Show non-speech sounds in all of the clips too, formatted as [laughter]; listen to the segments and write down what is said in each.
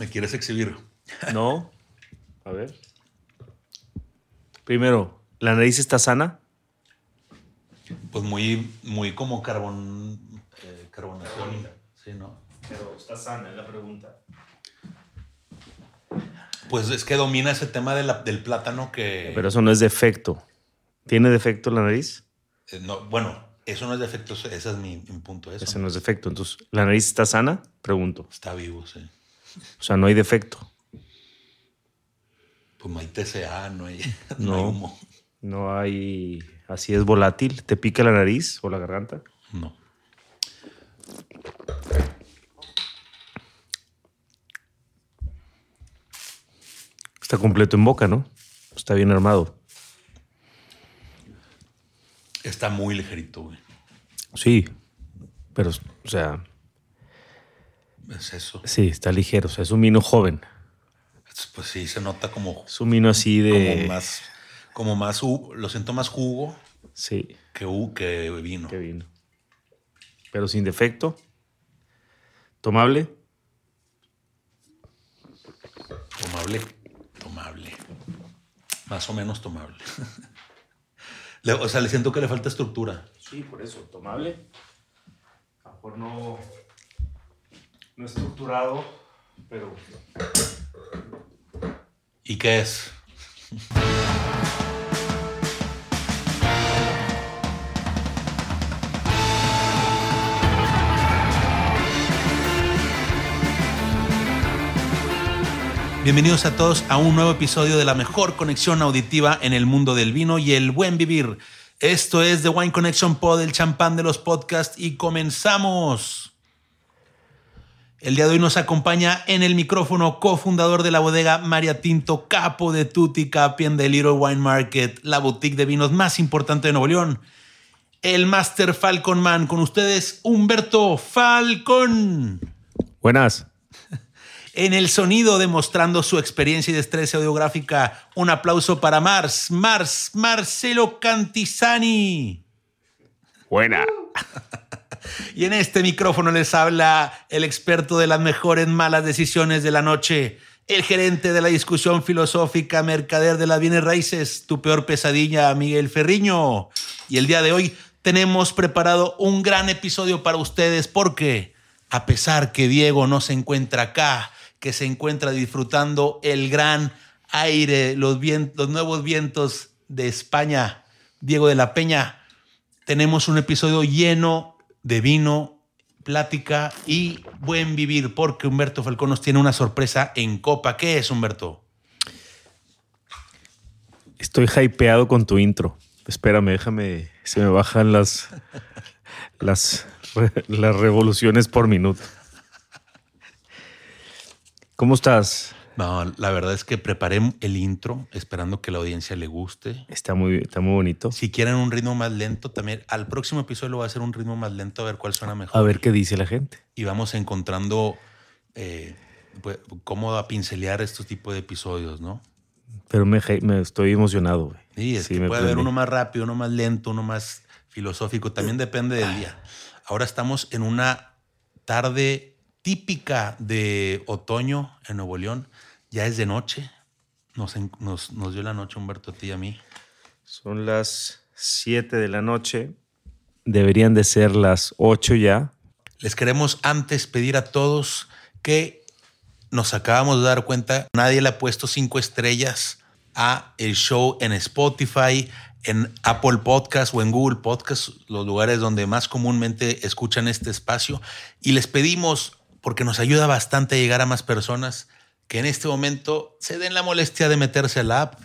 ¿Me quieres exhibir? No. A ver. Primero, ¿la nariz está sana? Pues muy, muy como carbón, eh, carbonación. Sí, ¿no? Pero está sana, es la pregunta. Pues es que domina ese tema de la- del plátano que... Pero eso no es defecto. ¿Tiene defecto la nariz? eh, no, bueno, eso no es defecto, ese es mi, mi punto. Eso. Ese no es defecto. Entonces, ¿la nariz está sana? Pregunto. Está vivo, sí. O sea, no hay defecto. Pues no hay TCA, no hay, [laughs] no. No. hay humo. No hay. Así es volátil. ¿Te pica la nariz o la garganta? No. Está completo en boca, ¿no? Está bien armado. Está muy ligerito, güey. Sí. Pero, o sea, Es eso. sí, está ligero. O sea, es un vino joven. Pues sí, se nota como, Es un vino así de. como más, como más, lo siento más jugo Sí, que, que vino. qué vino. Pero sin defecto. Tomable. Tomable, tomable. Más o menos tomable. [laughs] Le- o sea, le siento que le falta estructura. Sí, por eso, tomable. A lo mejor no, no estructurado, pero ¿Y qué es? Bienvenidos a todos a un nuevo episodio de la mejor conexión auditiva en el mundo del vino y el buen vivir. Esto es The Wine Connection Pod, el champán de los podcasts y comenzamos. El día de hoy nos acompaña en el micrófono cofundador de la bodega María Tinto, capo de Tutti Capien de Little Wine Market, la boutique de vinos más importante de Nuevo León. El Master Falcon Man con ustedes, Humberto Falcon. buenas. En el sonido, demostrando su experiencia y destreza audiográfica, un aplauso para Mars, Mars, Marcelo Cantizani. Buena. [laughs] Y en este micrófono les habla el experto de las mejores malas decisiones de la noche, el gerente de la discusión filosófica, mercader de las bienes raíces, tu peor pesadilla, Miguel Ferriño. Y el día de hoy tenemos preparado un gran episodio para ustedes porque, a pesar que Diego no se encuentra acá, que se encuentra disfrutando el gran aire, los, los nuevos vientos de España, Diego de la Peña, tenemos un episodio lleno de vino, plática y buen vivir, porque Humberto Falcón nos tiene una sorpresa en Copa. ¿Qué es, Humberto? Estoy hypeado con tu intro. Espérame, déjame. Se me bajan las, las, las revoluciones por minuto. ¿Cómo estás? No, la verdad es que preparé el intro esperando que la audiencia le guste. Está muy, está muy bonito. Si quieren un ritmo más lento, también al próximo episodio lo voy a hacer un ritmo más lento a ver cuál suena mejor. A ver qué dice la gente. Y vamos encontrando eh, pues, cómo a pincelear estos tipos de episodios, ¿no? Pero me, estoy emocionado, güey. Sí, es Sí, que me puede haber uno más rápido, uno más lento, uno más filosófico. También depende del día. Ahora estamos en una tarde típica de otoño en Nuevo León. Ya es de noche. Nos, nos dio la noche Humberto a ti y a mí. Son las 7 de la noche. Deberían de ser las 8 ya. Les queremos antes pedir a todos que nos acabamos de dar cuenta, nadie le ha puesto cinco estrellas a el show en Spotify, en Apple Podcast o en Google Podcast, los lugares donde más comúnmente escuchan este espacio. Y les pedimos, porque nos ayuda bastante a llegar a más personas, que en este momento se den la molestia de meterse a la app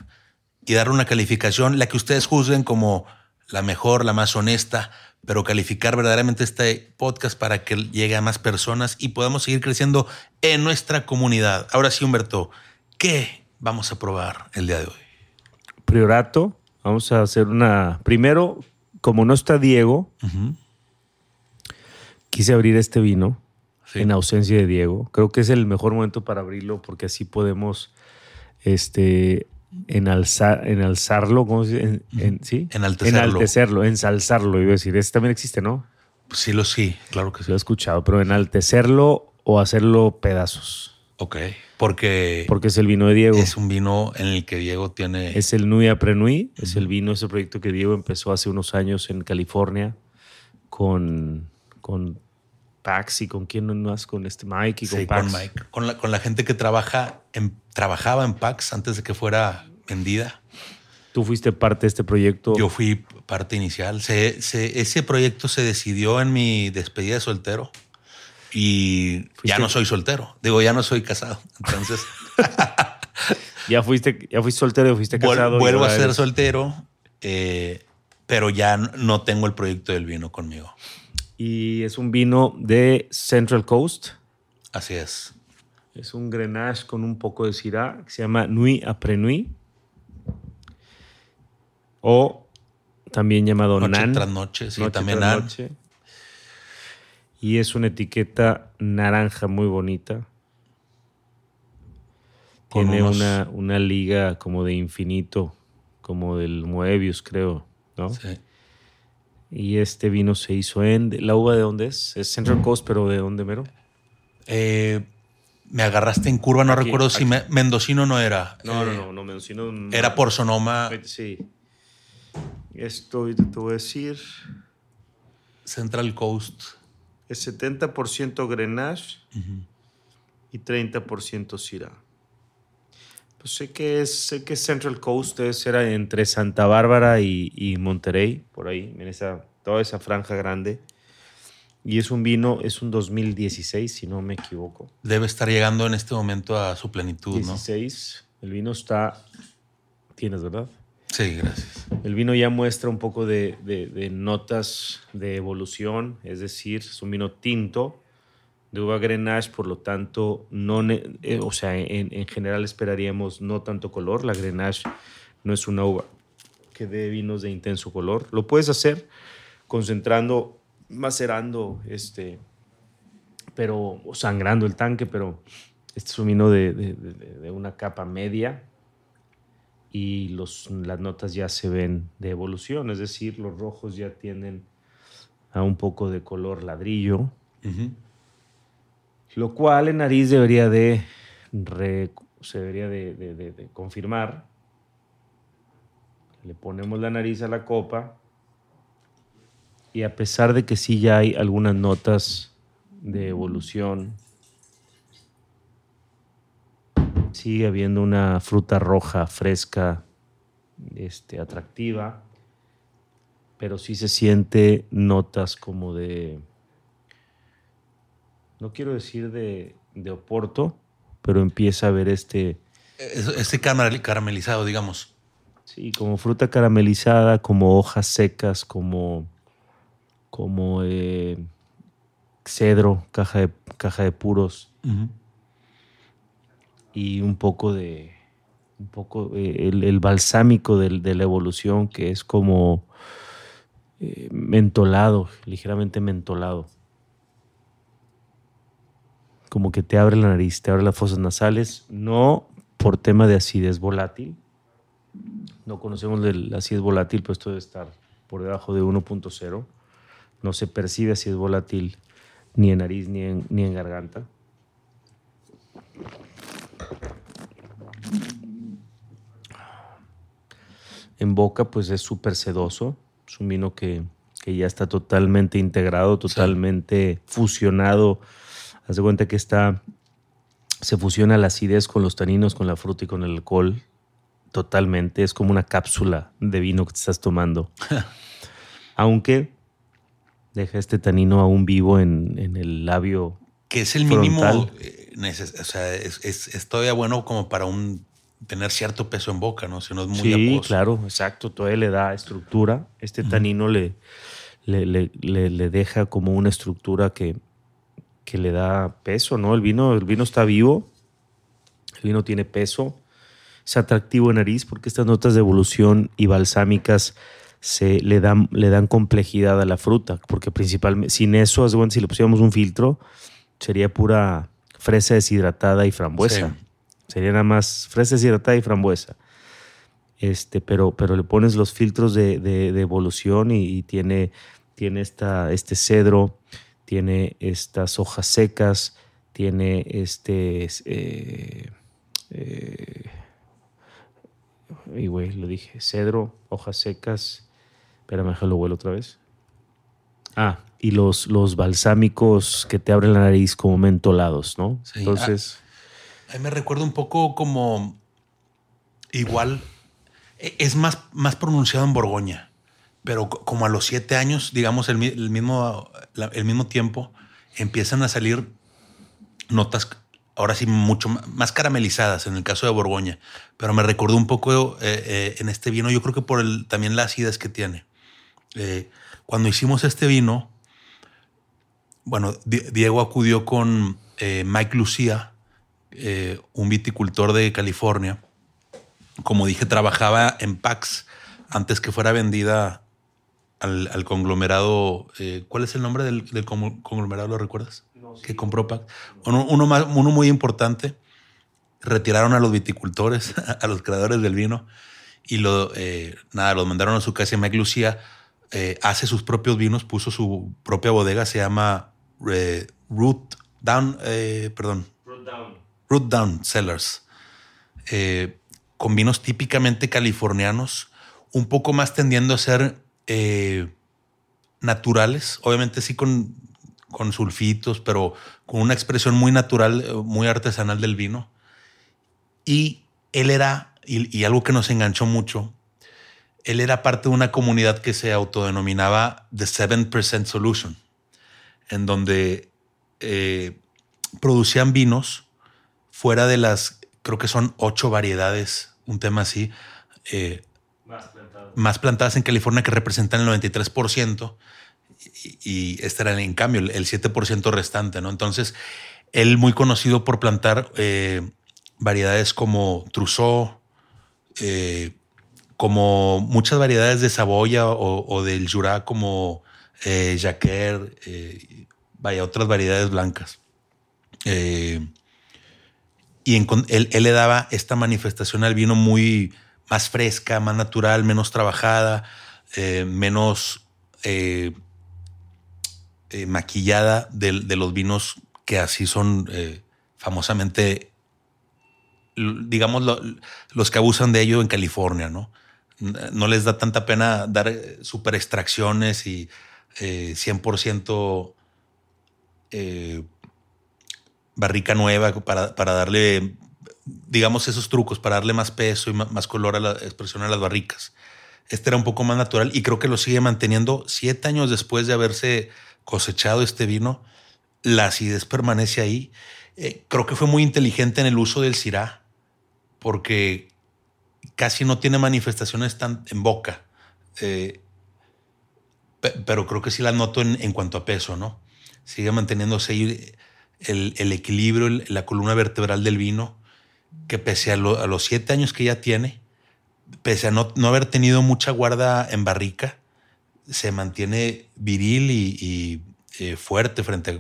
y darle una calificación, la que ustedes juzguen como la mejor, la más honesta, pero calificar verdaderamente este podcast para que llegue a más personas y podamos seguir creciendo en nuestra comunidad. Ahora sí, Humberto, ¿qué vamos a probar el día de hoy? Priorato. Vamos a hacer una. Primero, como no está Diego, quise abrir este vino Sí. en ausencia de Diego. Creo que es el mejor momento para abrirlo porque así podemos este, enalzar, enalzarlo. ¿Cómo se dice? En- en- ¿sí? Enaltecerlo. Enaltecerlo, ensalzarlo, iba a decir. Este también existe, ¿no? Sí, lo sí, claro que sí. Lo he escuchado, pero enaltecerlo o hacerlo pedazos. Ok, porque, porque es el vino de Diego. es un vino en el que Diego tiene... Es el Nui Aprenui, es el vino, ese proyecto que Diego empezó hace unos años en California con, con Pax y con quién más, con este Mike y con Sí, Pax. con Mike. Con la, con la gente que trabaja en, trabajaba en Pax antes de que fuera vendida. Tú fuiste parte de este proyecto. Yo fui parte inicial. Se- se- ese proyecto se decidió en mi despedida de soltero y ya no soy soltero. Digo, ya no soy casado. [laughs] Entonces [laughs] Ya fuiste, ya fuiste soltero, y fuiste casado. vuelvo a ser soltero, eh, pero ya no tengo el proyecto del vino conmigo. Y es un vino de Central Coast. Así es. Es un Grenache con un poco de Syrah que se llama Nuit après Nuit. O también llamado Noche Nan. tras noche, sí, Noche también tras Nan. noche. Y es una etiqueta naranja muy bonita. Con Tiene unos- una, una liga como de infinito, como del Moebius, creo, ¿no? Sí. Y este vino se hizo en... ¿La uva de dónde es? Es Central Coast, pero ¿de dónde, mero? Eh, me agarraste en curva, no Aquí, recuerdo si me- mendocino no era. No, Eh, no, no, no, mendocino no. Era por Sonoma Sí. Esto te voy a decir. Central Coast. Es 70% Grenache y 30% Syrah. Pues sé que es, sé que Central Coast es, era entre Santa Bárbara y, y Monterrey, por ahí, en esa, toda esa franja grande. Y es un vino, es un 2016, si no me equivoco. Debe estar llegando en este momento a su plenitud, ¿no? 16. El vino está. Tienes, ¿verdad? Sí, gracias. El vino ya muestra un poco de, de- de notas de evolución, es decir, es un vino tinto de uva Grenache, por lo tanto, no, eh, o sea, en, en general esperaríamos no tanto color. La Grenache no es una uva que dé vinos de intenso color. Lo puedes hacer concentrando, macerando, este, pero o sangrando el tanque, pero este es un vino de, de- de- de una capa media y los, las notas ya se ven de evolución, es decir, los rojos ya tienden a un poco de color ladrillo, Ujú. Lo cual en nariz debería de, debería de, de- de- de confirmar. Le ponemos la nariz a la copa y a pesar de que sí ya hay algunas notas de evolución, sigue habiendo una fruta roja fresca, este, atractiva, pero sí se siente notas como de, no quiero decir de, de Oporto, pero empieza a ver este, Es- Este caramel- caramelizado, digamos. sí, como fruta caramelizada, como hojas secas, como, como eh, cedro, caja de, caja de puros. y un poco de un poco eh, el, el balsámico del- de, la evolución que es como eh, mentolado, ligeramente mentolado. Como que te abre la nariz, te abre las fosas nasales, no por tema de acidez volátil. No conocemos el- la acidez volátil, pero esto debe estar por debajo de 1.0. No se percibe acidez volátil ni en nariz ni en, ni en garganta. En boca, pues es súper sedoso. Es un vino que, que ya está totalmente integrado, totalmente fusionado. Haz de cuenta que está. Se fusiona la acidez con los taninos, con la fruta y con el alcohol. Totalmente. Es como una cápsula de vino que te estás tomando. [laughs] Aunque deja este tanino aún vivo en, en el labio. Que es el mínimo. Eh, o sea, es, es- es todavía bueno como para un tener cierto peso en boca, ¿no? Si no es muy sí, claro, exacto. Todavía le da estructura. Este tanino le, le- le- le deja como una estructura que, que le da peso, ¿no? El vino, el vino está vivo, el vino tiene peso, es atractivo en nariz porque estas notas de evolución y balsámicas se le dan, le dan complejidad a la fruta, porque principalmente, sin eso, cuenta, si le pusiéramos un filtro, sería pura fresa deshidratada y frambuesa. Sí. Sería nada más fresa deshidratada y frambuesa. Este, pero, pero le pones los filtros de, de- de evolución y, y tiene, tiene esta, este cedro, tiene estas hojas secas, tiene este... Eh, eh, y güey, lo dije, cedro, hojas secas. Espérame, lo vuelo otra vez. Ah, y los, los balsámicos que te abren la nariz como mentolados, ¿no? Entonces. A, me recuerda un poco como. Igual. E, es más, más pronunciado en Borgoña, pero como a los siete años, digamos, el, mismo, el mismo tiempo, empiezan a salir notas ahora sí mucho más caramelizadas en el caso de Borgoña, pero me recordó un poco eh, eh, en este vino, yo creo que por el, también la acidez que tiene. Eh, cuando hicimos este vino, bueno, Diego acudió con Mike Lucía, un viticultor de California. Como dije, trabajaba en Pax antes que fuera vendida al, conglomerado. ¿Cuál es el nombre del, del conglomerado? ¿Lo recuerdas? que compró Pax. Uno, uno, muy importante. Retiraron a los viticultores, [laughs] a los creadores del vino, y lo, eh, nada, los mandaron a su casa. Mike Lucía eh, hace sus propios vinos, puso su propia bodega, se llama eh, Root Down, perdón. Root Down. Root Down Cellars. con vinos típicamente californianos, un poco más tendiendo a ser naturales, obviamente sí con con sulfitos, pero con una expresión muy natural, eh, muy artesanal del vino. Y él era, y, algo que nos enganchó mucho, él era parte de una comunidad que se autodenominaba The 7% Solution, en donde eh, producían vinos fuera de las, creo que son ocho variedades, un tema así, eh, más, plantadas en California que representan el 93% y este era en cambio el 7% restante, ¿no? Entonces, él muy conocido por plantar eh, variedades como Trousseau, eh, como muchas variedades de Saboya o, del Jura como eh, Jacquer, eh, vaya, otras variedades blancas. y él, le daba esta manifestación al vino muy más fresca, más natural, menos trabajada, menos eh, maquillada de, los vinos que así son eh, famosamente, digamos, los que abusan de ello en California, ¿no? No les da tanta pena dar eh, super extracciones y 100% barrica nueva para, darle, digamos, esos trucos, para darle más peso y más color a la expresión a las barricas. Este era un poco más natural y creo que lo sigue manteniendo siete años después de haberse cosechado este vino, la acidez permanece ahí. Eh, creo que fue muy inteligente en el uso del Syrah, porque casi no tiene manifestaciones tan en boca. Eh, pero creo que sí la noto en, cuanto a peso, ¿no? Sigue manteniéndose ahí el, equilibrio, la columna vertebral del vino, que pese a, los siete años que ya tiene, pese a no, no haber tenido mucha guarda en barrica, se mantiene viril y, eh, fuerte frente a...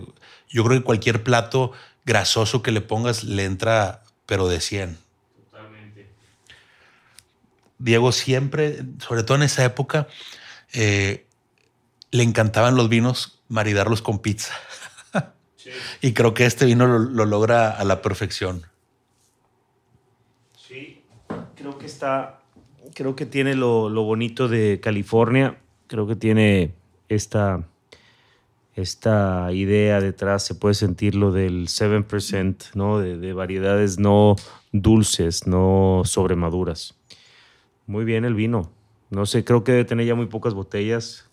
Yo creo que cualquier plato grasoso que le pongas le entra, pero de 100. Totalmente. Diego siempre, sobre todo en esa época, eh, le encantaban los vinos maridarlos con pizza. [laughs] y creo que este vino lo, logra a la perfección. Sí, creo que está, creo que tiene lo, bonito de California creo que tiene esta, esta idea detrás, se puede sentir lo del 7%, ¿no? De, variedades no dulces, no sobremaduras. Muy bien el vino. No sé, creo que debe tener ya muy pocas botellas.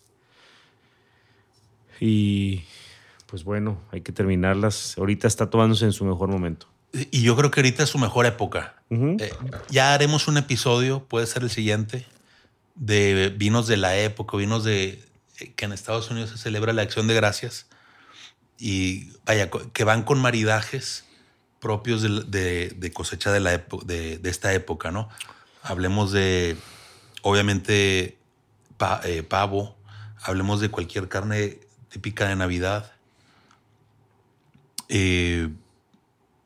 Y pues bueno, hay que terminarlas. Ahorita está tomándose en su mejor momento. Y yo creo que ahorita es su mejor época. Eh, ya haremos un episodio, puede ser el siguiente, de vinos de la época, vinos de que en Estados Unidos se celebra la acción de gracias y vaya, que van con maridajes propios de, cosecha de, la de, esta época, ¿no? Hablemos de, obviamente, eh, pavo, hablemos de cualquier carne típica de Navidad. Eh,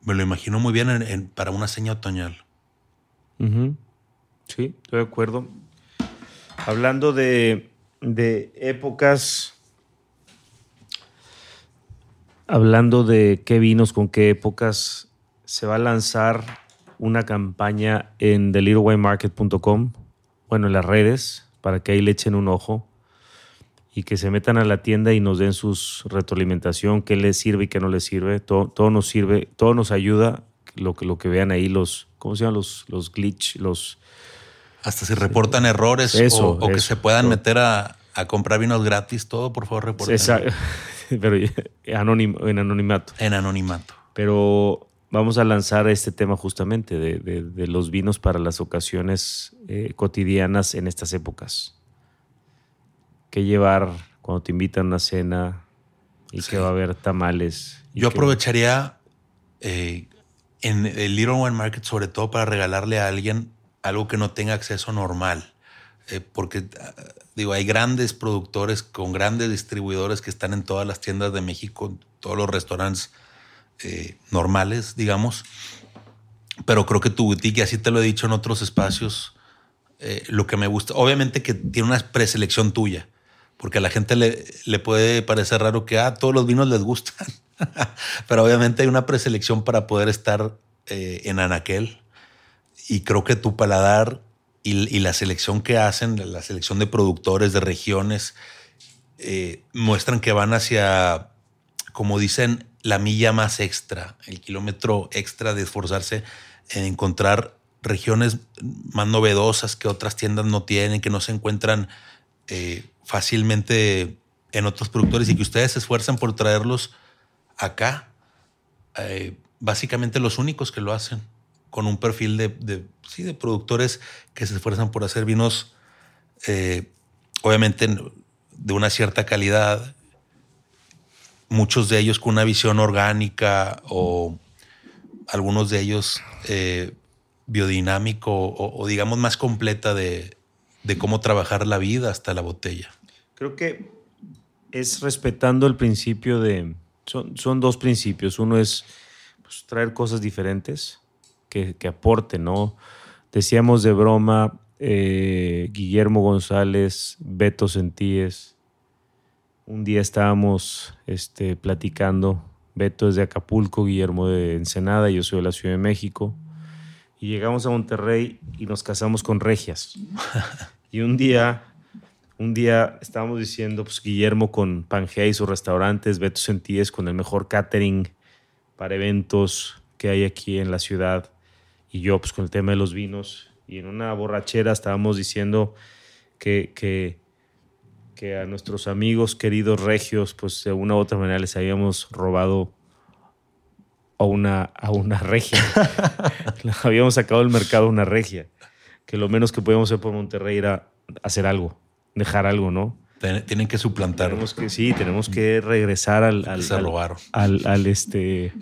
me lo imagino muy bien para una seña otoñal. Sí, estoy de acuerdo. Hablando de, épocas, hablando de qué vinos, con qué épocas, se va a lanzar una campaña en thelittlewinemarket.com, bueno, en las redes, para que ahí le echen un ojo y que se metan a la tienda y nos den sus retroalimentación, qué les sirve y qué no les sirve. Todo, todo nos sirve, todo nos ayuda, lo que, lo que vean ahí, los, ¿cómo se llaman? Los, los glitch, los... Hasta si reportan errores Eso, o, o que se puedan Todo. meter a, a comprar vinos gratis, todo por favor reporten [laughs] pero anónimo, en anonimato. en anonimato. Pero vamos a lanzar este tema justamente de, de- de los vinos para las ocasiones eh, cotidianas en estas épocas. ¿Qué llevar cuando te invitan a cena y Sí. que va a haber tamales? Yo aprovecharía eh, en el Little Wine Market, sobre todo para regalarle a alguien algo que no tenga acceso normal. Eh, porque, ah, digo, hay grandes productores con grandes distribuidores que están en todas las tiendas de México, todos los restaurantes eh, normales, digamos. Pero creo que tu boutique, y así te lo he dicho en otros espacios, eh, lo que me gusta, obviamente que tiene una preselección tuya, porque a la gente le, le puede parecer raro que a todos los vinos les gustan, [laughs] pero obviamente hay una preselección para poder estar eh, en Anaquel. Y creo que tu paladar y, y la selección que hacen, la selección de productores, de regiones, eh, muestran que van hacia, como dicen, la milla más extra, el kilómetro extra de esforzarse en encontrar regiones más novedosas que otras tiendas no tienen, que no se encuentran eh, fácilmente en otros productores y que ustedes se esfuerzan por traerlos acá. Eh, básicamente los únicos que lo hacen con un perfil de, sí, de productores que se esfuerzan por hacer vinos, eh, obviamente de una cierta calidad, muchos de ellos con una visión orgánica o algunos de ellos eh, biodinámico o, digamos más completa de, de, cómo trabajar la vida hasta la botella. Creo que es respetando el principio de... Son, son dos principios. Uno es pues, traer cosas diferentes que, que, aporten, ¿no? Decíamos de broma eh, Guillermo González, Beto Sentíes. Un día estábamos este, platicando. Beto es de Acapulco, Guillermo de Ensenada, yo soy de la Ciudad de México. Y llegamos a Monterrey y nos casamos con regias. y un día, un día estábamos diciendo, pues Guillermo con Pangea y sus restaurantes, Beto Sentíes con el mejor catering para eventos que hay aquí en la ciudad. Y yo, pues con el tema de los vinos. Y en una borrachera estábamos diciendo que, que, que a nuestros amigos queridos regios, pues de una u otra manera les habíamos robado a una, a una regia. [laughs] habíamos sacado del mercado una regia. Que lo menos que podíamos hacer por Monterrey era hacer algo, dejar algo, ¿no? Tienen que suplantar. Tenemos que, sí, tenemos que regresar al. al al. Al, al, este.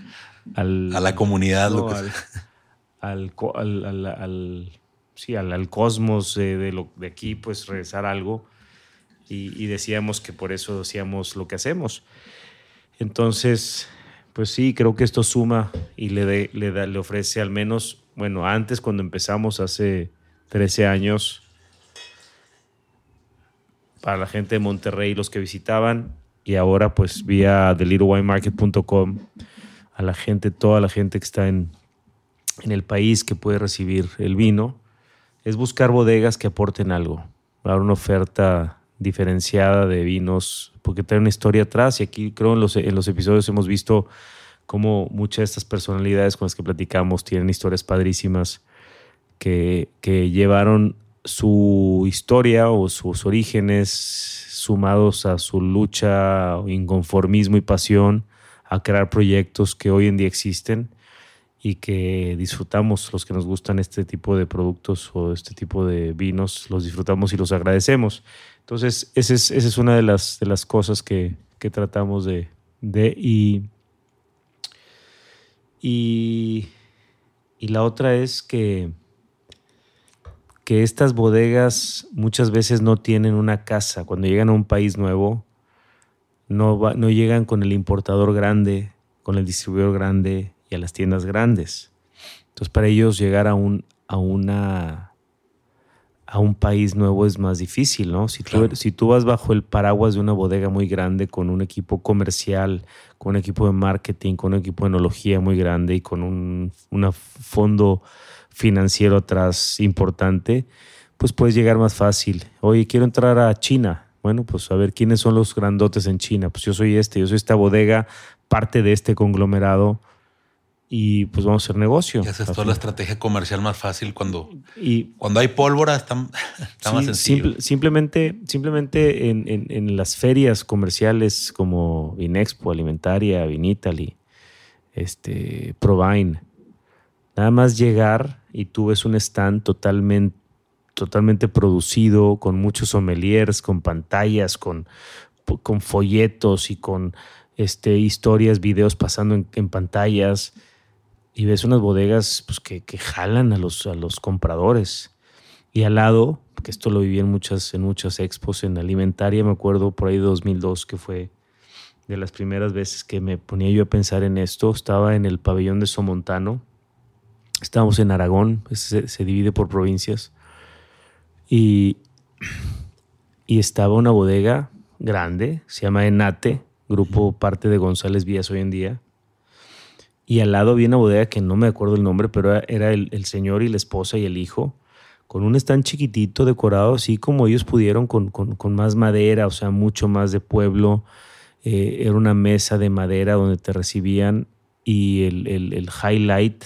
Al, a la comunidad, no, lo que al, sí, al, al cosmos de, de, lo, de aquí, pues regresar algo. Y, y, decíamos que por eso hacíamos lo que hacemos. Entonces, pues sí, creo que esto suma y le, de, le, da, le ofrece al menos, bueno, antes cuando empezamos hace 13 años, para la gente de Monterrey, los que visitaban, y ahora pues vía thelittlewine.market.com a la gente, toda la gente que está en, en el país que puede recibir el vino, es buscar bodegas que aporten algo, dar una oferta diferenciada de vinos, porque trae una historia atrás y aquí creo en los, en los episodios hemos visto cómo muchas de estas personalidades con las que platicamos tienen historias padrísimas que, que llevaron su historia o sus orígenes sumados a su lucha, inconformismo y pasión a crear proyectos que hoy en día existen y que disfrutamos los que nos gustan este tipo de productos o este tipo de vinos, los disfrutamos y los agradecemos. Entonces, esa es, una de las, cosas que, tratamos de... y, y, la otra es que que estas bodegas muchas veces no tienen una casa. Cuando llegan a un país nuevo, no, no llegan con el importador grande, con el distribuidor grande y a las tiendas grandes. Entonces, para ellos llegar a, un, a, una, a un país nuevo es más difícil, ¿no? Si, tú, si tú vas bajo el paraguas de una bodega muy grande con un equipo comercial, con un equipo de marketing, con un equipo de enología muy grande y con un fondo financiero atrás importante, pues puedes llegar más fácil. Oye, quiero entrar a China. Bueno, pues a ver quiénes son los grandotes en China. Pues yo soy este, yo soy esta bodega, parte de este conglomerado y pues vamos a hacer negocio. Y haces toda la estrategia comercial más fácil cuando, y, cuando hay pólvora, está, más sencillo. simplemente simplemente en, en, las ferias comerciales como Vinexpo, Alimentaria, Vinitali, este, Provine, nada más llegar y tú ves un stand totalmente, totalmente producido, con muchos sommeliers, con pantallas, con, con folletos y con este, historias, videos pasando en, en pantallas y ves unas bodegas pues, que, que, jalan a los, a los compradores. Y al lado, que esto lo viví en muchas, en muchas expos, en alimentaria, me acuerdo por ahí de 2002, que fue de las primeras veces que me ponía yo a pensar en esto. Estaba en el pabellón de Somontano. Estábamos en Aragón, se, divide por provincias. Y, y estaba una bodega grande, se llama Enate, grupo parte de González Vías hoy en día y al lado había una bodega que no me acuerdo el nombre, pero era el, señor y la esposa y el hijo, con un stand chiquitito decorado así como ellos pudieron, con, más madera, o sea, mucho más de pueblo. Eh, era una mesa de madera donde te recibían y el, highlight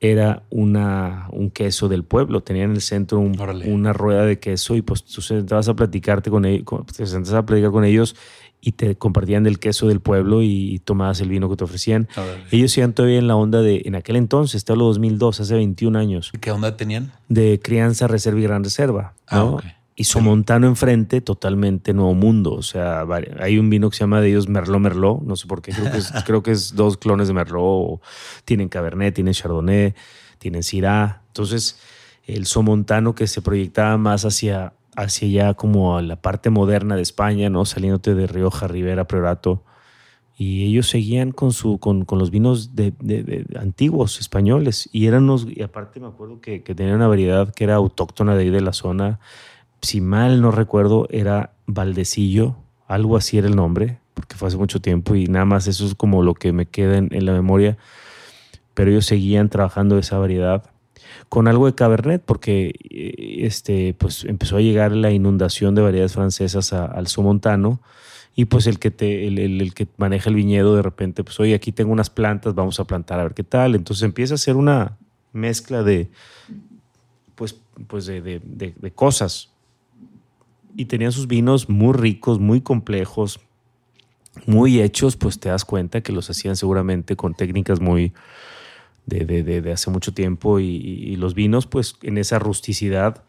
era una, un queso del pueblo. Tenían en el centro una rueda de queso y pues tú sentabas a platicarte con ellos, te sentabas a platicar con ellos y te compartían del queso del pueblo y tomabas el vino que te ofrecían. Ellos siguen todavía en la onda de, en aquel entonces, te hablo 2002, hace 21 años. ¿Y qué onda tenían? De crianza, reserva y gran reserva. Ah, Y Somontano enfrente, totalmente nuevo mundo. O sea, hay un vino que se llama de ellos Merlot Merlot, no sé por qué, creo que es, [laughs] creo que es dos clones de Merlot. tienen Cabernet, tienen Chardonnay, tienen Syrah. Entonces, el Somontano que se proyectaba más hacia hacia ya como a la parte moderna de España, ¿no? Saliéndote de Rioja, Rivera, Priorato. Y ellos seguían con, su, con, con los vinos de, de, antiguos españoles. Y eran unos, y aparte me acuerdo que, que tenían una variedad que era autóctona de ahí de la zona. Si mal no recuerdo, era Valdecillo, algo así era el nombre, porque fue hace mucho tiempo y nada más eso es como lo que me queda en, en la memoria. Pero ellos seguían trabajando esa variedad con algo de Cabernet, porque eh, este, pues empezó a llegar la inundación de variedades francesas al Somontano y pues el que, te, el, que maneja el viñedo de repente, pues oye, aquí tengo unas plantas, vamos a plantar a ver qué tal. Entonces empieza a ser una mezcla de, pues, pues de, de cosas. Y tenían sus vinos muy ricos, muy complejos, muy hechos, pues te das cuenta que los hacían seguramente con técnicas muy, de, hace mucho tiempo y, los vinos pues en esa rusticidad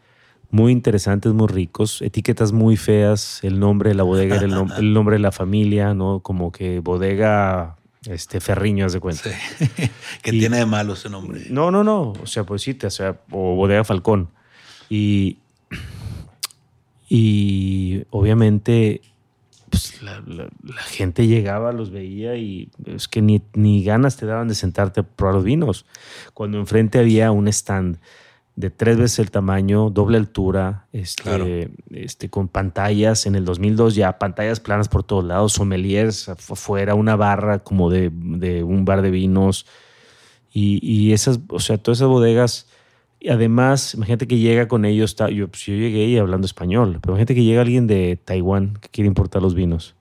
muy interesantes, muy ricos, etiquetas muy feas, el nombre de la bodega era el, nombre de la familia, ¿no? Como que bodega este Ferriño, haz de cuenta. [laughs] que tiene de malo ese nombre. No, no, no, o sea, pues sí, o sea, o bodega Falcón. Y, y obviamente pues, la, gente llegaba, los veía y es que ni, ni, ganas te daban de sentarte a probar los vinos. Cuando enfrente había un stand de tres veces el tamaño, doble altura, este, este, con pantallas. En el 2002 ya pantallas planas por todos lados, sommeliers afuera, una barra como de, de un bar de vinos. Y, y, esas, o sea, todas esas bodegas y además, imagínate que llega con ellos, yo, pues yo llegué y hablando español, pero imagínate que llega alguien de Taiwán que quiere importar los vinos.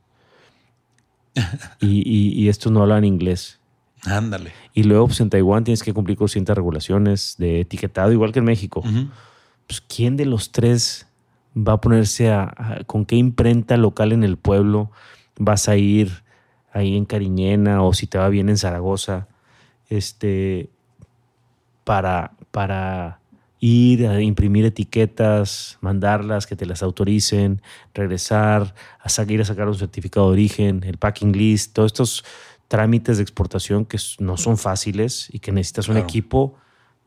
y, y, estos no hablan inglés. Ándale. Y luego, pues en Taiwán tienes que cumplir con ciertas regulaciones de etiquetado, igual que en México. Pues, ¿quién de los tres va a ponerse a, con qué imprenta local en el pueblo vas a ir ahí en Cariñena o si te va bien en Zaragoza? Este, para, para ir a imprimir etiquetas, mandarlas, que te las autoricen, regresar, a seguir a sacar un certificado de origen, el packing list, todos estos trámites de exportación que no son fáciles y que necesitas un equipo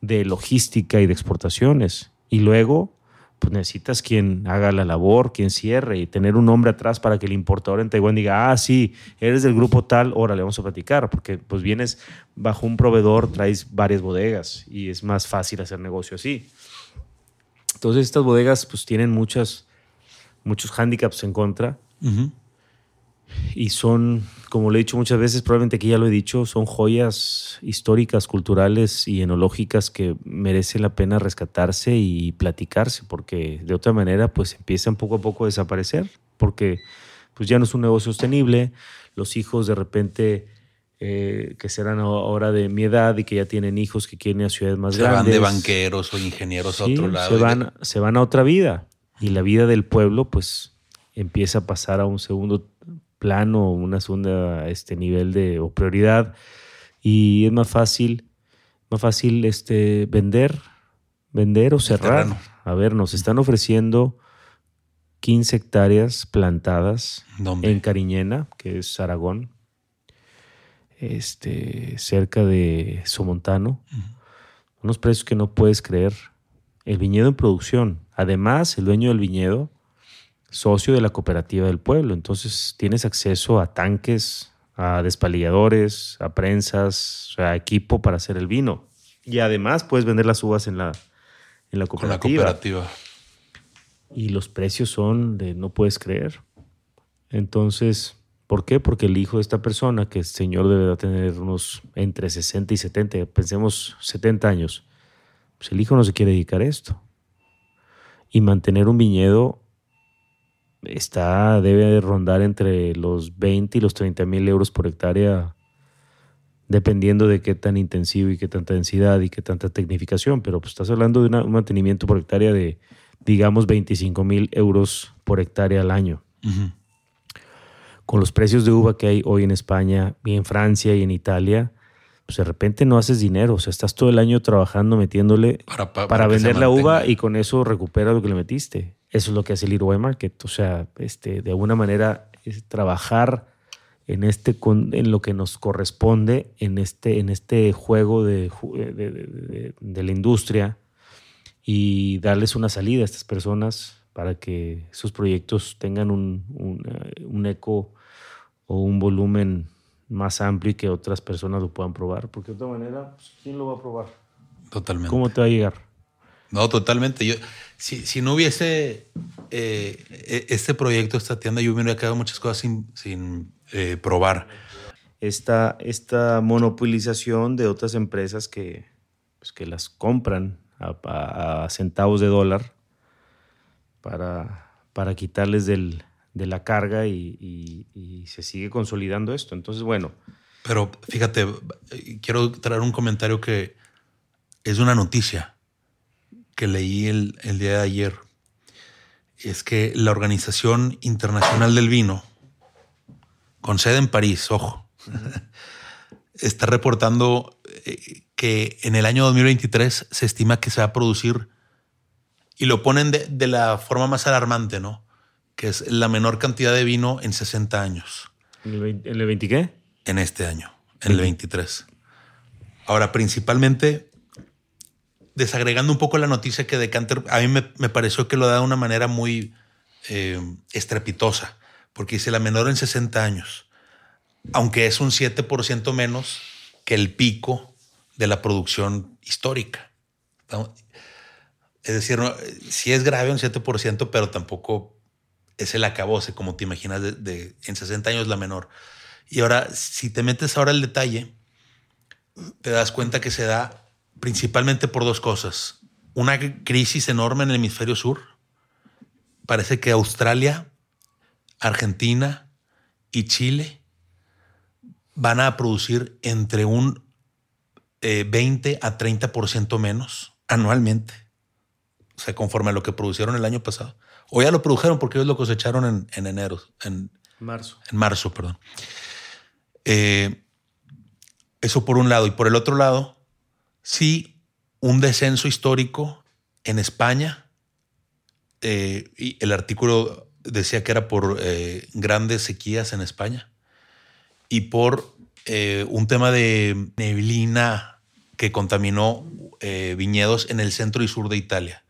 de logística y de exportaciones. Y luego pues necesitas quien haga la labor, quien cierre y tener un nombre atrás para que el importador en Taiwán diga, ah, sí, eres del grupo tal, órale, vamos a platicar, porque pues vienes bajo un proveedor, traes varias bodegas y es más fácil hacer negocio así. Entonces estas bodegas pues tienen muchas, muchos hándicaps en contra. Y son, como le he dicho muchas veces, probablemente aquí ya lo he dicho, son joyas históricas, culturales y enológicas que merece la pena rescatarse y platicarse, porque de otra manera pues empiezan poco a poco a desaparecer, porque pues ya no es un negocio sostenible, los hijos de repente eh, que serán ahora de mi edad y que ya tienen hijos que quieren ir a ciudades más grandes. Se van de banqueros o ingenieros a otro lado. Se van, se van a otra vida y la vida del pueblo pues empieza a pasar a un segundo plano, una segunda este, nivel de o prioridad y es más fácil, más fácil este, vender, vender o cerrar. A ver, nos están ofreciendo 15 hectáreas plantadas en Cariñena, que es Aragón, este, cerca de Somontano. Unos precios que no puedes creer. El viñedo en producción. Además, el dueño del viñedo, socio de la cooperativa del pueblo. Entonces tienes acceso a tanques, a despalilladores, a prensas, a equipo para hacer el vino. Y además puedes vender las uvas en la, en la cooperativa. la cooperativa y los precios son de no puedes creer. Entonces, ¿por qué? Porque el hijo de esta persona, que el señor debe tener unos entre 60 y 70, pensemos 70 años, pues el hijo no se quiere dedicar a esto. Y mantener un viñedo está, debe rondar entre los 20 y los 30 mil euros por hectárea, dependiendo de qué tan intensivo y qué tanta densidad y qué tanta tecnificación. Pero pues estás hablando de un mantenimiento por hectárea de digamos, 25 mil euros por hectárea al año. Con los precios de uva que hay hoy en España y en Francia y en Italia, pues de repente no haces dinero. O sea, estás todo el año trabajando, metiéndole para, vender la uva y con eso recuperas lo que le metiste. Eso es lo que hace el Leroy Market. O sea, este, de alguna manera es trabajar en, este, en lo que nos corresponde en este, en este juego de, de la industria y darles una salida a estas personas para que sus proyectos tengan un, un, eco o un volumen más amplio y que otras personas lo puedan probar. Porque de otra manera, pues, ¿quién lo va a probar? Totalmente. ¿Cómo te va a llegar? No, totalmente. Yo, si, si no hubiese eh, e, este proyecto, esta tienda, yo me hubiera quedado muchas cosas sin, sin eh, probar. Esta, esta monopolización de otras empresas que, pues, que las compran a, centavos de dólar para, para quitarles del, de la carga y, se sigue consolidando esto. Entonces, bueno. Pero fíjate, quiero traer un comentario que es una noticia que leí el, el día de ayer. Es que la Organización Internacional del Vino, con sede en París, ojo, está reportando eh, que en el año 2023 se estima que se va a producir, y lo ponen de, la forma más alarmante, ¿no? Que es la menor cantidad de vino en 60 años. ¿En el, 20, qué? En este año, en el 23. Ahora, principalmente, desagregando un poco la noticia que Decanter, a mí me, pareció que lo da de una manera muy eh, estrepitosa, porque dice la menor en 60 años, aunque es un 7% menos que el pico de la producción histórica. Es decir, sí es grave un 7%, pero tampoco es el acabose, como te imaginas, de, en 60 años la menor. Y ahora, si te metes ahora el detalle, te das cuenta que se da principalmente por dos cosas. Una crisis enorme en el hemisferio sur. Parece que Australia, Argentina y Chile van a producir entre un 20 eh, a 30% menos anualmente. O sea, conforme a lo que produjeron el año pasado. O ya lo produjeron porque ellos lo cosecharon en, enero. En marzo. En marzo, perdón. Eh, eso por un lado. Y por el otro lado, sí, un descenso histórico en España. Eh, y el artículo decía que era por grandes sequías en España y por eh, un tema de neblina que contaminó eh, viñedos en el centro y sur de Italia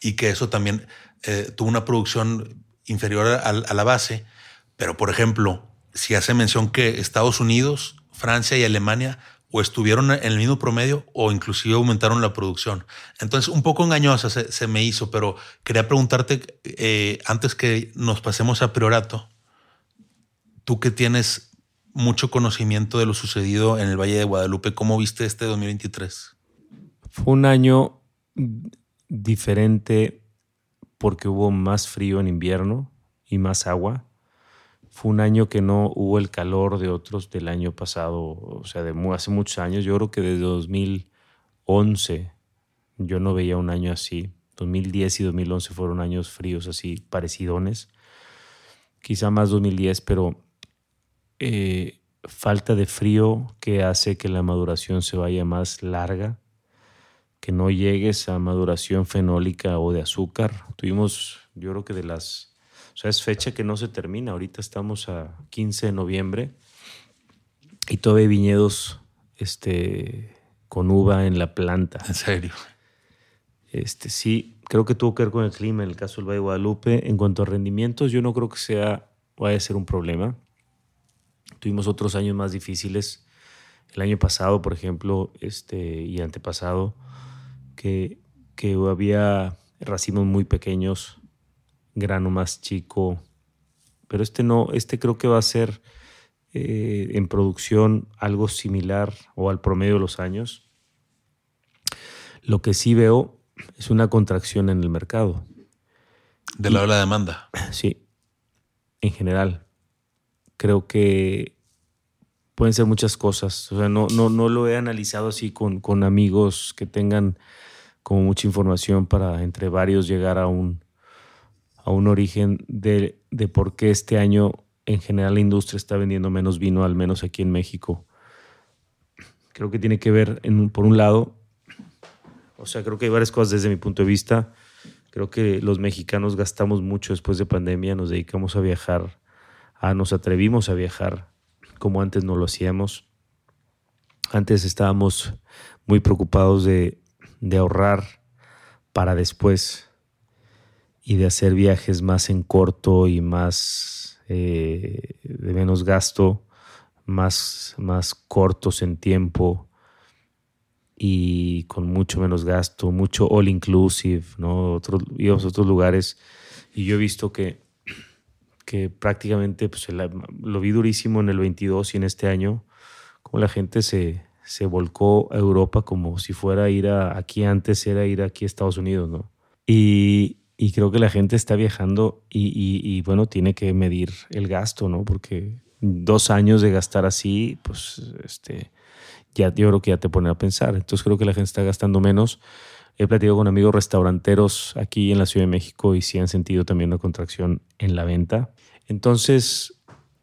y que eso también eh, tuvo una producción inferior a, la base. Pero, por ejemplo, si hace mención que Estados Unidos, Francia y Alemania o estuvieron en el mismo promedio o inclusive aumentaron la producción. Entonces, un poco engañosa se, me hizo, pero quería preguntarte, eh, antes que nos pasemos a Priorato, tú que tienes mucho conocimiento de lo sucedido en el Valle de Guadalupe, ¿cómo viste este 2023? Fue un año diferente porque hubo más frío en invierno y más agua. Fue un año que no hubo el calor de otros del año pasado, o sea, de hace muchos años. Yo creo que desde 2011 yo no veía un año así. 2010 y 2011 fueron años fríos así, parecidones. Quizá más 2010, pero eh, falta de frío que hace que la maduración se vaya más larga que no llegues a maduración fenólica o de azúcar. Tuvimos, yo creo que de las, o sea, es fecha que no se termina. Ahorita estamos a 15 de noviembre y todavía hay viñedos este, con uva en la planta. ¿En serio? Este, sí, creo que tuvo que ver con el clima en el caso del Valle de Guadalupe. En cuanto a rendimientos, yo no creo que sea, vaya a ser un problema. Tuvimos otros años más difíciles. El año pasado, por ejemplo, este, y antepasado, que, había racimos muy pequeños, grano más chico, pero este no, este creo que va a ser eh, en producción algo similar o al promedio de los años. Lo que sí veo es una contracción en el mercado. De la demanda. Sí, en general. Creo que pueden ser muchas cosas. O sea, no, no, no lo he analizado así con, con amigos que tengan como mucha información para entre varios llegar a un, a un origen de, de por qué este año en general la industria está vendiendo menos vino, al menos aquí en México. Creo que tiene que ver, por un lado, o sea, creo que hay varias cosas desde mi punto de vista. Creo que los mexicanos gastamos mucho después de pandemia, nos dedicamos a viajar, a, nos atrevimos a viajar como antes no lo hacíamos. Antes estábamos muy preocupados de ahorrar para después y de hacer viajes más en corto y más eh, de menos gasto, más, más cortos en tiempo y con mucho menos gasto, mucho all inclusive, ¿no? Otros, íbamos a otros lugares y yo he visto que, que prácticamente pues, lo vi durísimo en el 22 y en este año, como la gente se, se volcó a Europa como si fuera a ir a, aquí antes era ir aquí a Estados Unidos, ¿no? Y, creo que la gente está viajando y, bueno, tiene que medir el gasto, ¿no? Porque dos años de gastar así, pues este, ya yo creo que ya te pone a pensar. Entonces creo que la gente está gastando menos. He platicado con amigos restauranteros aquí en la Ciudad de México y sí han sentido también una contracción en la venta. Entonces,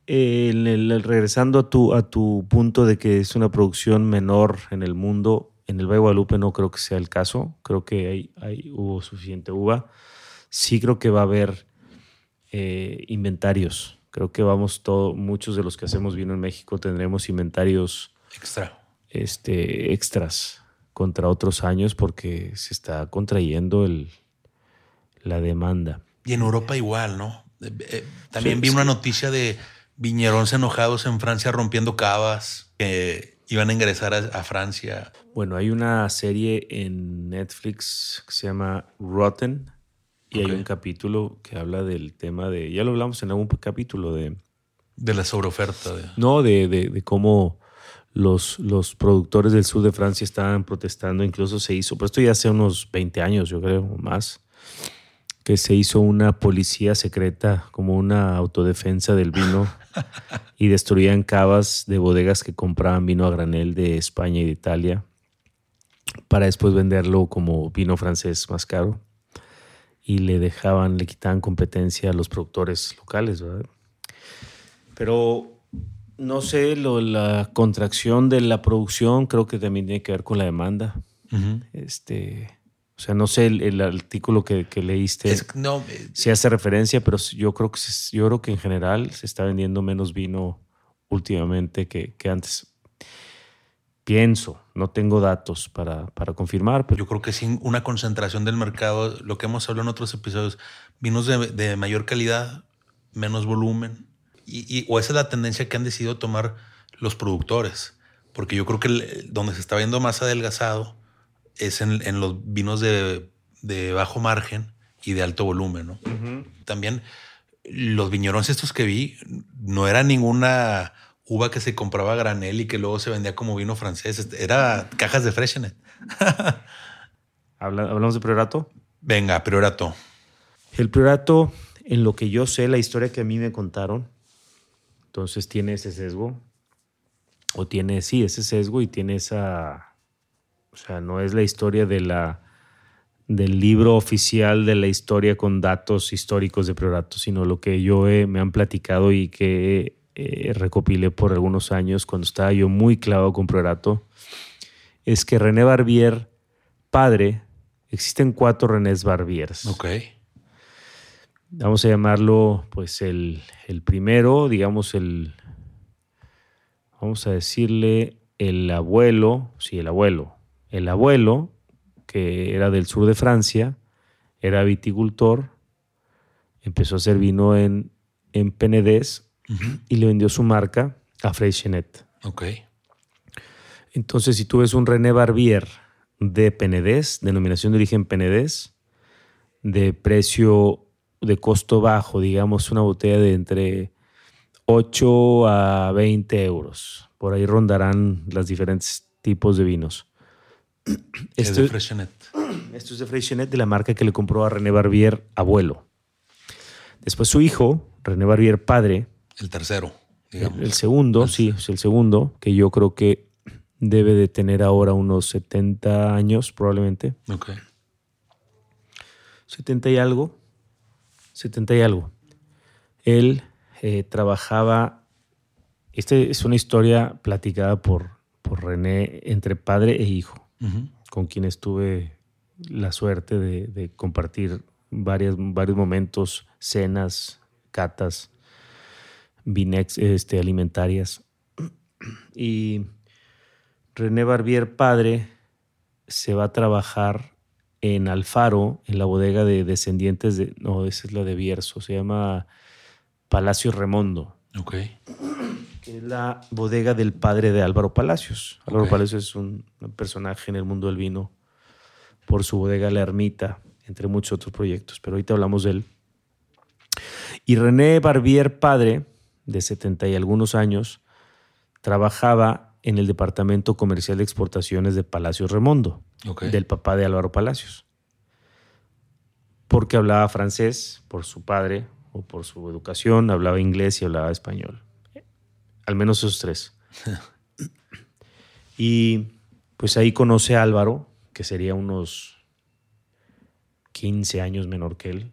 regresando a tu, a tu punto de que es una producción menor en el mundo, en el Valle Guadalupe no creo que sea el caso. Creo que hay, hay hubo suficiente uva. Sí creo que va a haber eh, inventarios. Creo que vamos todos, muchos de los que hacemos vino en México tendremos inventarios Extra. este, extras contra otros años porque se está contrayendo el, la demanda. Y en Europa igual, ¿no? Eh, eh, también vi una noticia de viñerones enojados en Francia rompiendo cavas que iban a ingresar a, Francia. Bueno, hay una serie en Netflix que se llama Rotten y hay un capítulo que habla del tema de, ya lo hablamos en algún capítulo de... De la sobreoferta. No, de, de, cómo los, los productores del sur de Francia estaban protestando, incluso se hizo, pero esto ya hace unos 20 años, yo creo, o más que se hizo una policía secreta, como una autodefensa del vino, [laughs] y destruían cavas de bodegas que compraban vino a granel de España y de Italia, para después venderlo como vino francés más caro. Y le dejaban, le quitaban competencia a los productores locales, ¿verdad? Pero no sé, lo, la contracción de la producción creo que también tiene que ver con la demanda. Este o sea, no sé el, artículo que, leíste no, si hace referencia, pero yo creo que yo creo que en general se está vendiendo menos vino últimamente que, antes. Pienso, no tengo datos para, para, confirmar, pero yo creo que sin una concentración del mercado, lo que hemos hablado en otros episodios, vinos de, mayor calidad, menos volumen, y, o esa es la tendencia que han decidido tomar los productores Porque yo creo que el- donde se está viendo más adelgazado es en, en los vinos de, de bajo margen y de alto volumen, ¿no? También los viñerones estos que vi no era ninguna uva que se compraba a granel y que luego se vendía como vino francés. Este, Era cajas de Freshenet. [laughs] Habla- ¿Hablamos de priorato? Venga, priorato. El priorato, en lo que yo sé, la historia que a mí me contaron, entonces tiene ese sesgo. O tiene, sí, ese sesgo y tiene esa. O sea, no es la historia de la, del libro oficial de la historia con datos históricos de priorato, sino lo que yo he- me han platicado y que eh, recopilé por algunos años cuando estaba yo muy clavado con priorato. Es que René Barbier, padre, existen cuatro Renés Barbiers Ok. Vamos a llamarlo, pues el, el primero, digamos el, vamos a decirle el abuelo, sí, el abuelo, el abuelo, que era del sur de Francia, era viticultor, empezó a hacer vino en, en Penedès y le vendió su marca a Freixenet. Ok. Entonces, si tú ves un René Barbier de Penedès, denominación de origen Penedès, de precio de costo bajo, digamos una botella de entre 8 a 20 euros. Por ahí rondarán los diferentes tipos de vinos. Es Esto, de Freshenet. [clears throat] esto es de Freixenet, de la marca que le compró a René Barbier, abuelo. Después su hijo, René Barbier, padre, El tercero, el, digamos. el segundo, sí, es el segundo, que yo creo que debe de tener ahora unos 70 años probablemente. Ok. 70 y algo. 70 y algo. Él eh, trabajaba, esta es una historia platicada por, por René entre padre e hijo, con quien estuve la suerte de, de compartir varias, varios momentos, cenas, catas, vinex, este, alimentarias. Y René Barbier, padre, se va a trabajar en Alfaro, en la bodega de descendientes de. No, esa es la de Bierzo, se llama Palacio Remondo, Ok. que es la bodega del padre de Álvaro Palacios. Álvaro. Palacios es un, un personaje en el mundo del vino por su bodega La Ermita, entre muchos otros proyectos, pero ahorita hablamos de él. Y René Barbier, padre, de 70 y algunos años, trabajaba en el Departamento Comercial de Exportaciones de Palacios Remondo Del papá de Álvaro Palacios. Porque hablaba francés por su padre o por su educación, hablaba inglés y hablaba español. Al menos esos tres. [laughs] y pues ahí conoce a Álvaro, que sería unos 15 años menor que él.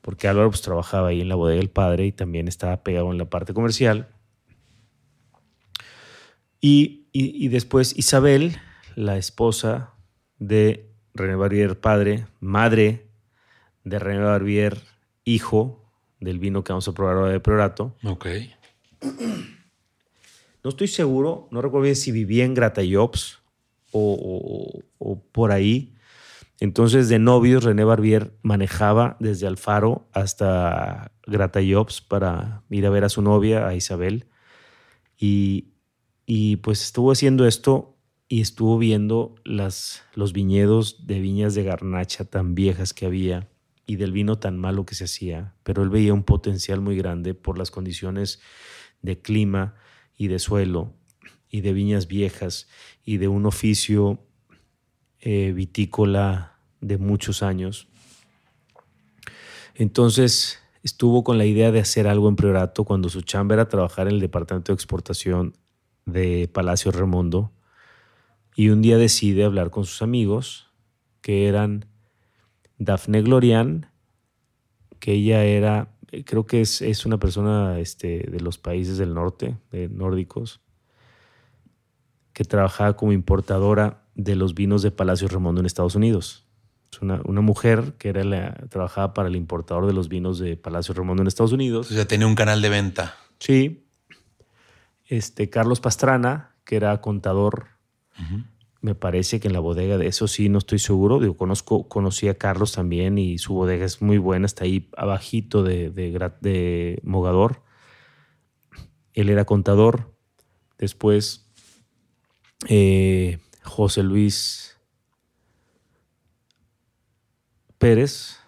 Porque Álvaro pues trabajaba ahí en la bodega del padre y también estaba pegado en la parte comercial. Y, y- y después Isabel, la esposa de René Barbier padre, madre de René Barbier hijo del vino que vamos a probar ahora de Priorato. Ok. No estoy seguro, no recuerdo bien si vivía en Gratayops o, o- o por ahí. Entonces, de novios, René Barbier manejaba desde Alfaro hasta Gratayops para ir a ver a su novia, a Isabel. Y, y, pues estuvo haciendo esto y estuvo viendo las, los viñedos de viñas de garnacha tan viejas que había y del vino tan malo que se hacía. Pero él veía un potencial muy grande por las condiciones de clima y de suelo y de viñas viejas y de un oficio eh, vitícola de muchos años. Entonces estuvo con la idea de hacer algo en Priorato cuando su chamba era trabajar en el departamento de exportación de Palacio Remondo y un día decide hablar con sus amigos que eran Dafne Glorian, que ella era, eh, creo que es, es una persona este, de los países del norte, de nórdicos, que trabajaba como importadora de los vinos de Palacio Remondo en Estados Unidos. Es una, una mujer que era la, trabajaba para el importador de los vinos de Palacio Remondo en Estados Unidos. Entonces ya tenía un canal de venta. Sí. Este, Carlos Pastrana, que era contador, me parece que en la bodega de eso sí no estoy seguro. Digo, conozco, conocí a Carlos también y su bodega es muy buena, está ahí abajito de, de, Mogador. Él era contador. Después eh, José Luis Pérez,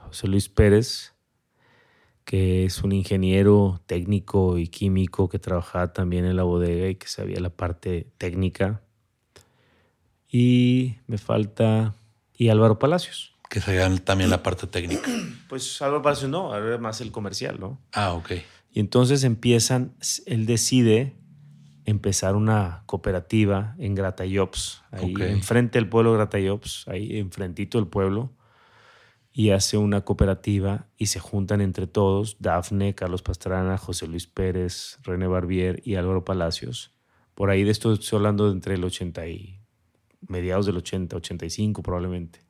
José Luis Pérez, que es un ingeniero técnico y químico que trabajaba también en la bodega y que sabía la parte técnica. Y me falta, y Álvaro Palacios. Que sabía también la parte técnica. [clears throat] Pues Álvaro Palacios no, ahora más el comercial, ¿no? Ah, ok. Y entonces empiezan, él decide empezar una cooperativa en Gratayops, ahí enfrente del pueblo Gratayops, ahí enfrentito del pueblo, y hace una cooperativa y se juntan entre todos, Dafne, Carlos Pastrana, José Luis Pérez, René Barbier y Álvaro Palacios. Por ahí de esto estoy hablando de entre el 80 y mediados del 80, 85 probablemente.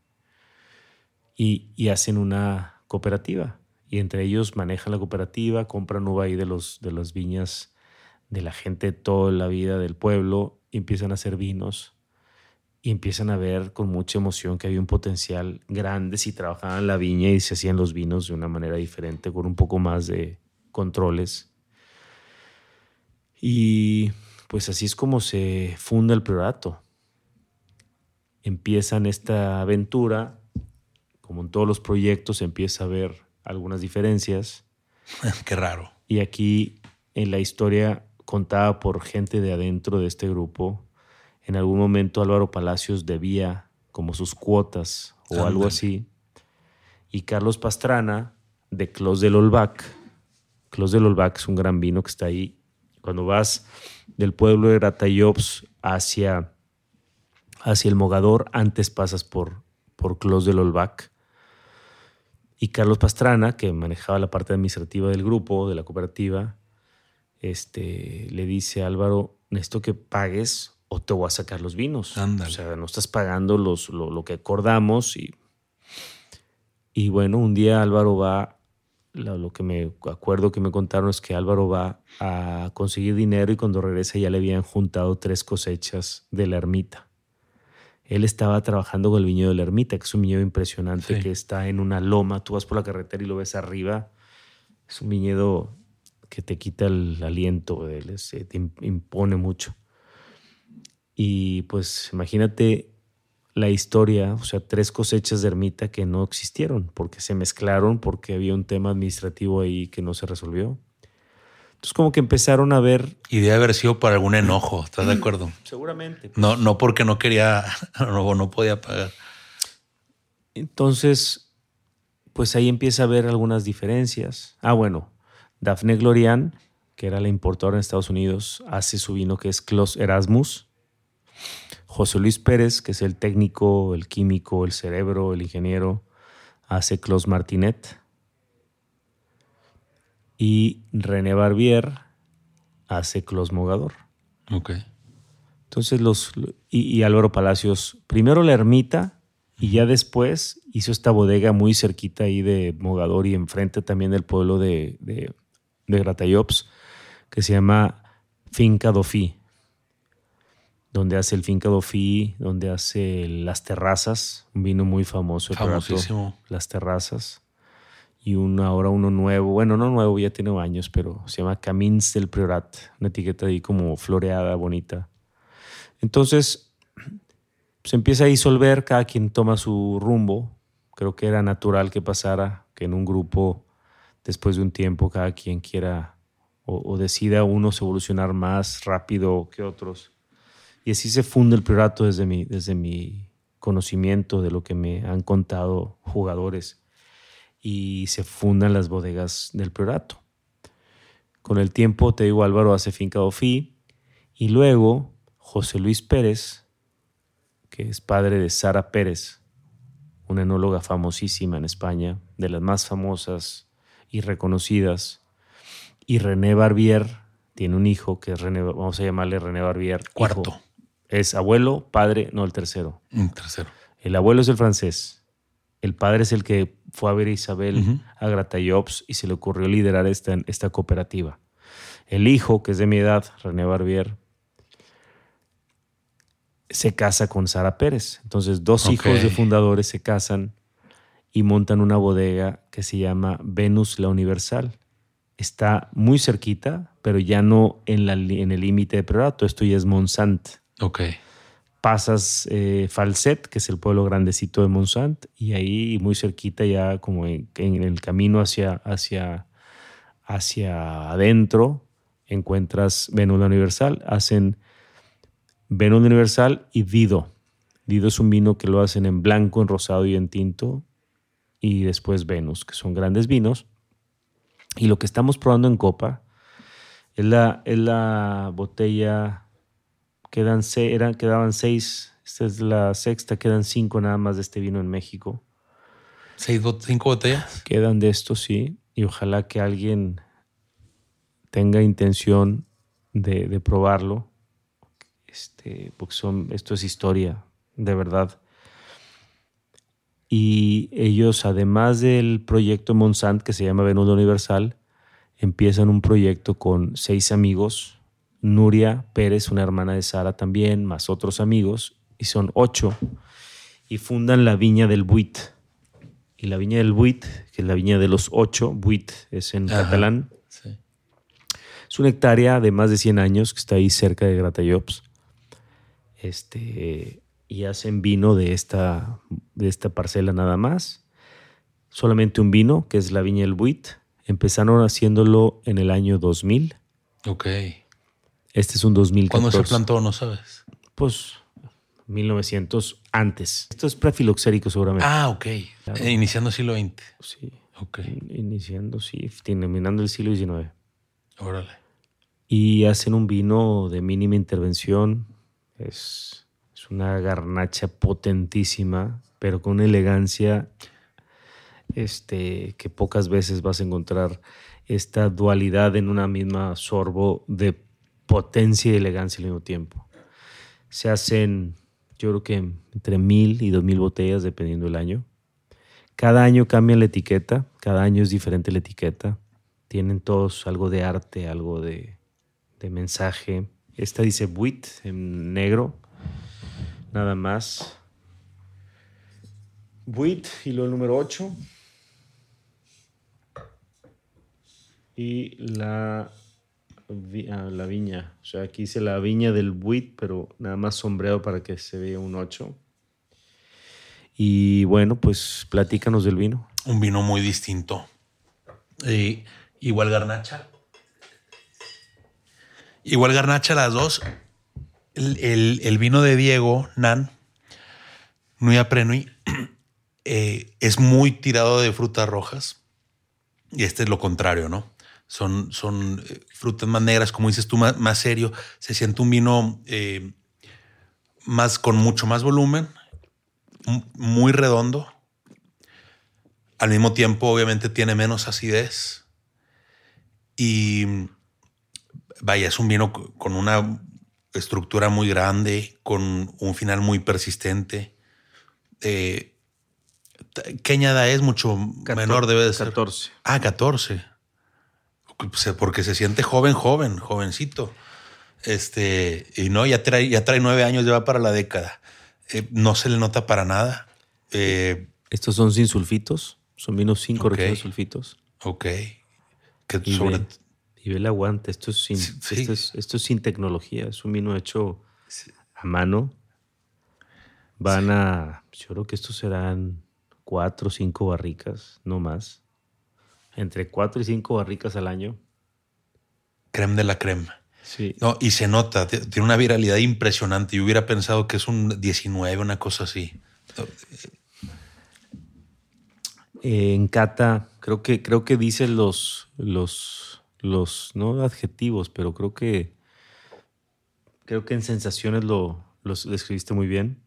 Y, hacen una cooperativa. Y entre ellos manejan la cooperativa, compran uva ahí de, los, de las viñas de la gente toda la vida del pueblo, y empiezan a hacer vinos y empiezan a ver con mucha emoción que había un potencial grande si trabajaban la viña y se hacían los vinos de una manera diferente, con un poco más de controles. Y pues así es como se funda el priorato. Empiezan esta aventura, como en todos los proyectos, empieza a ver algunas diferencias. [laughs] Qué raro. Y aquí en la historia contada por gente de adentro de este grupo, en algún momento Álvaro Palacios debía como sus cuotas o algo así. Y Carlos Pastrana, de Clos del Olvac. Clos del Olvac es un gran vino que está ahí. Cuando vas del pueblo de Gratayops hacia, hacia el Mogador, antes pasas por, por Clos del Olvac. Y Carlos Pastrana, que manejaba la parte administrativa del grupo, de la cooperativa, este, le dice a Álvaro, necesito que pagues o te voy a sacar los vinos. Ándale. O sea, no estás pagando los, lo, lo que acordamos. Y, y bueno, un día Álvaro va, lo, lo que me acuerdo que me contaron es que Álvaro va a conseguir dinero y cuando regresa ya le habían juntado tres cosechas de la ermita. Él estaba trabajando con el viñedo de la ermita, que es un viñedo impresionante Sí. que está en una loma. Tú vas por la carretera y lo ves arriba. Es un viñedo que te quita el aliento, él se te im- impone mucho. Y pues imagínate la historia, o sea, tres cosechas de ermita que no existieron porque se mezclaron, porque había un tema administrativo ahí que no se resolvió. Entonces como que empezaron a ver, Y debe haber sido por algún enojo, ¿estás de acuerdo? seguramente, No, no porque no quería [laughs] o no podía pagar. Entonces, pues ahí empieza a haber algunas diferencias. Ah, bueno, Daphne Glorian, que era la importadora en Estados Unidos, hace su vino que es Clos Erasmus. José Luis Pérez, que es el técnico, el químico, el cerebro, el ingeniero, hace Clos Martinet. Y René Barbier hace Clos Mogador. Ok. Entonces los y, y Álvaro Palacios, primero la ermita y ya después hizo esta bodega muy cerquita ahí de Mogador y enfrente también del pueblo de, de, de Gratayops, que se llama Finca Dofí, donde hace el Finca Dofí, donde hace las terrazas, un vino muy famoso, Famosísimo. las terrazas. Y ahora uno nuevo, bueno, no nuevo, ya tiene años, pero se llama Camins del Priorat, una etiqueta ahí como floreada, bonita. Entonces, se empieza a disolver, cada quien toma su rumbo. Creo que era natural que pasara, que en un grupo, después de un tiempo, cada quien quiera o, o decida unos evolucionar más rápido que otros. Y así se funde el priorato desde mi, desde mi conocimiento de lo que me han contado jugadores. Y se fundan las bodegas del priorato. Con el tiempo, te digo, Álvaro hace Finca Dofí. Y luego José Luis Pérez, que es padre de Sara Pérez, una enóloga famosísima en España, de las más famosas y reconocidas. Y René Barbier tiene un hijo que es René, vamos a llamarle René Barbier. hijo. Es abuelo, padre, no el tercero. Un tercero. El abuelo es el francés. El padre es el que fue a ver a Isabel Ujú. a Gratayops y se le ocurrió liderar esta, esta cooperativa. El hijo, que es de mi edad, René Barbier, se casa con Sara Pérez. Entonces, dos hijos de fundadores se casan y montan una bodega que se llama Venus la Universal. Está muy cerquita, pero ya no en, la li- en el límite de Priorato. Esto ya es Monsant. Ok. Pasas eh, Falset, que es el pueblo grandecito de Monsant, y ahí muy cerquita ya como en, el camino hacia, hacia, hacia adentro encuentras Venus Universal. Hacen Venus Universal y Dido. Dido es un vino que lo hacen en blanco, en rosado y en tinto. Y después Venus, que son grandes vinos. Y lo que estamos probando en copa es la, es la botella, quedan, eran, quedaban seis, esta es la sexta, quedan cinco nada más de este vino en México. ¿Seis, ¿Cinco botellas? Quedan de esto, sí. Y ojalá que alguien tenga intención de, de probarlo, este, porque son, esto es historia, de verdad. Y ellos, además del proyecto Monsant que se llama Venudo Universal, empiezan un proyecto con seis amigos, Nuria Pérez, una hermana de Sara también, más otros amigos, y son ocho, y fundan la Viña del Buit. Y la Viña del Buit, que es la Viña de los ocho, Buit es en Ajá. catalán, Sí. es una hectárea de más de 100 años que está ahí cerca de Gratayops. Este, y hacen vino de esta, de esta parcela nada más. Solamente un vino, que es la Viña del Buit. Empezaron haciéndolo en el año 2000. Ok. Este es un 2014. ¿Cuándo se plantó? No sabes. Pues 1900 antes. Esto es prefiloxérico seguramente. Ah, ok. Claro. Eh, Iniciando siglo XX. Sí. Ok. Iniciando, sí, terminando el siglo XIX. Órale. y hacen un vino de mínima intervención. Es, es una garnacha potentísima, pero con una elegancia este, que pocas veces vas a encontrar esta dualidad en una misma sorbo de potencia y elegancia al mismo tiempo. Se hacen, yo creo que entre mil y dos mil botellas, dependiendo del año. Cada año cambian la etiqueta, cada año es diferente la etiqueta. Tienen todos algo de arte, algo de, de mensaje. Esta dice Buit en negro, nada más. Buit y lo número 8. Y la, la viña. O sea, aquí dice la viña del Buit, pero nada más sombreado para que se vea un 8. Y bueno, pues platícanos del vino. Un vino muy distinto. Y igual garnacha. Igual garnacha las dos. El, el- vino de Diego, Nan, Nui Aprenui, [clears throat] eh, es muy tirado de frutas rojas. Y este es lo contrario, ¿no? Son, son eh, frutas más negras, como dices tú, más, más serio. Se siente un vino eh, más con mucho más volumen, muy redondo. Al mismo tiempo, obviamente, tiene menos acidez. Y vaya, es un vino co- con una estructura muy grande, con un final muy persistente. Eh, ¿Qué añada es? Mucho menor debe de ser. 14. Ah, 14. Se- Porque se siente joven, joven, jovencito. Este, y no, ya trae, ya trae nueve años, ya va para la década. Eh, no se le nota para nada. Eh, Estos son sin sulfitos. Son vinos sin corrección de sulfitos. ok. Que Y sobre- ve, y ve el aguante. Esto es, sin, Sí. Esto, es, esto es sin tecnología. Es un vino hecho a mano. Van a. Yo creo que estos serán cuatro o cinco barricas, no más. Entre cuatro y cinco barricas al año. creme de la crema. Sí. No, y se nota, tiene una viralidad impresionante. Yo hubiera pensado que es un 19, una cosa así. Eh, en cata, creo que, creo que dice los, los, los, no adjetivos, pero creo que, creo que en sensaciones lo, los describiste muy bien.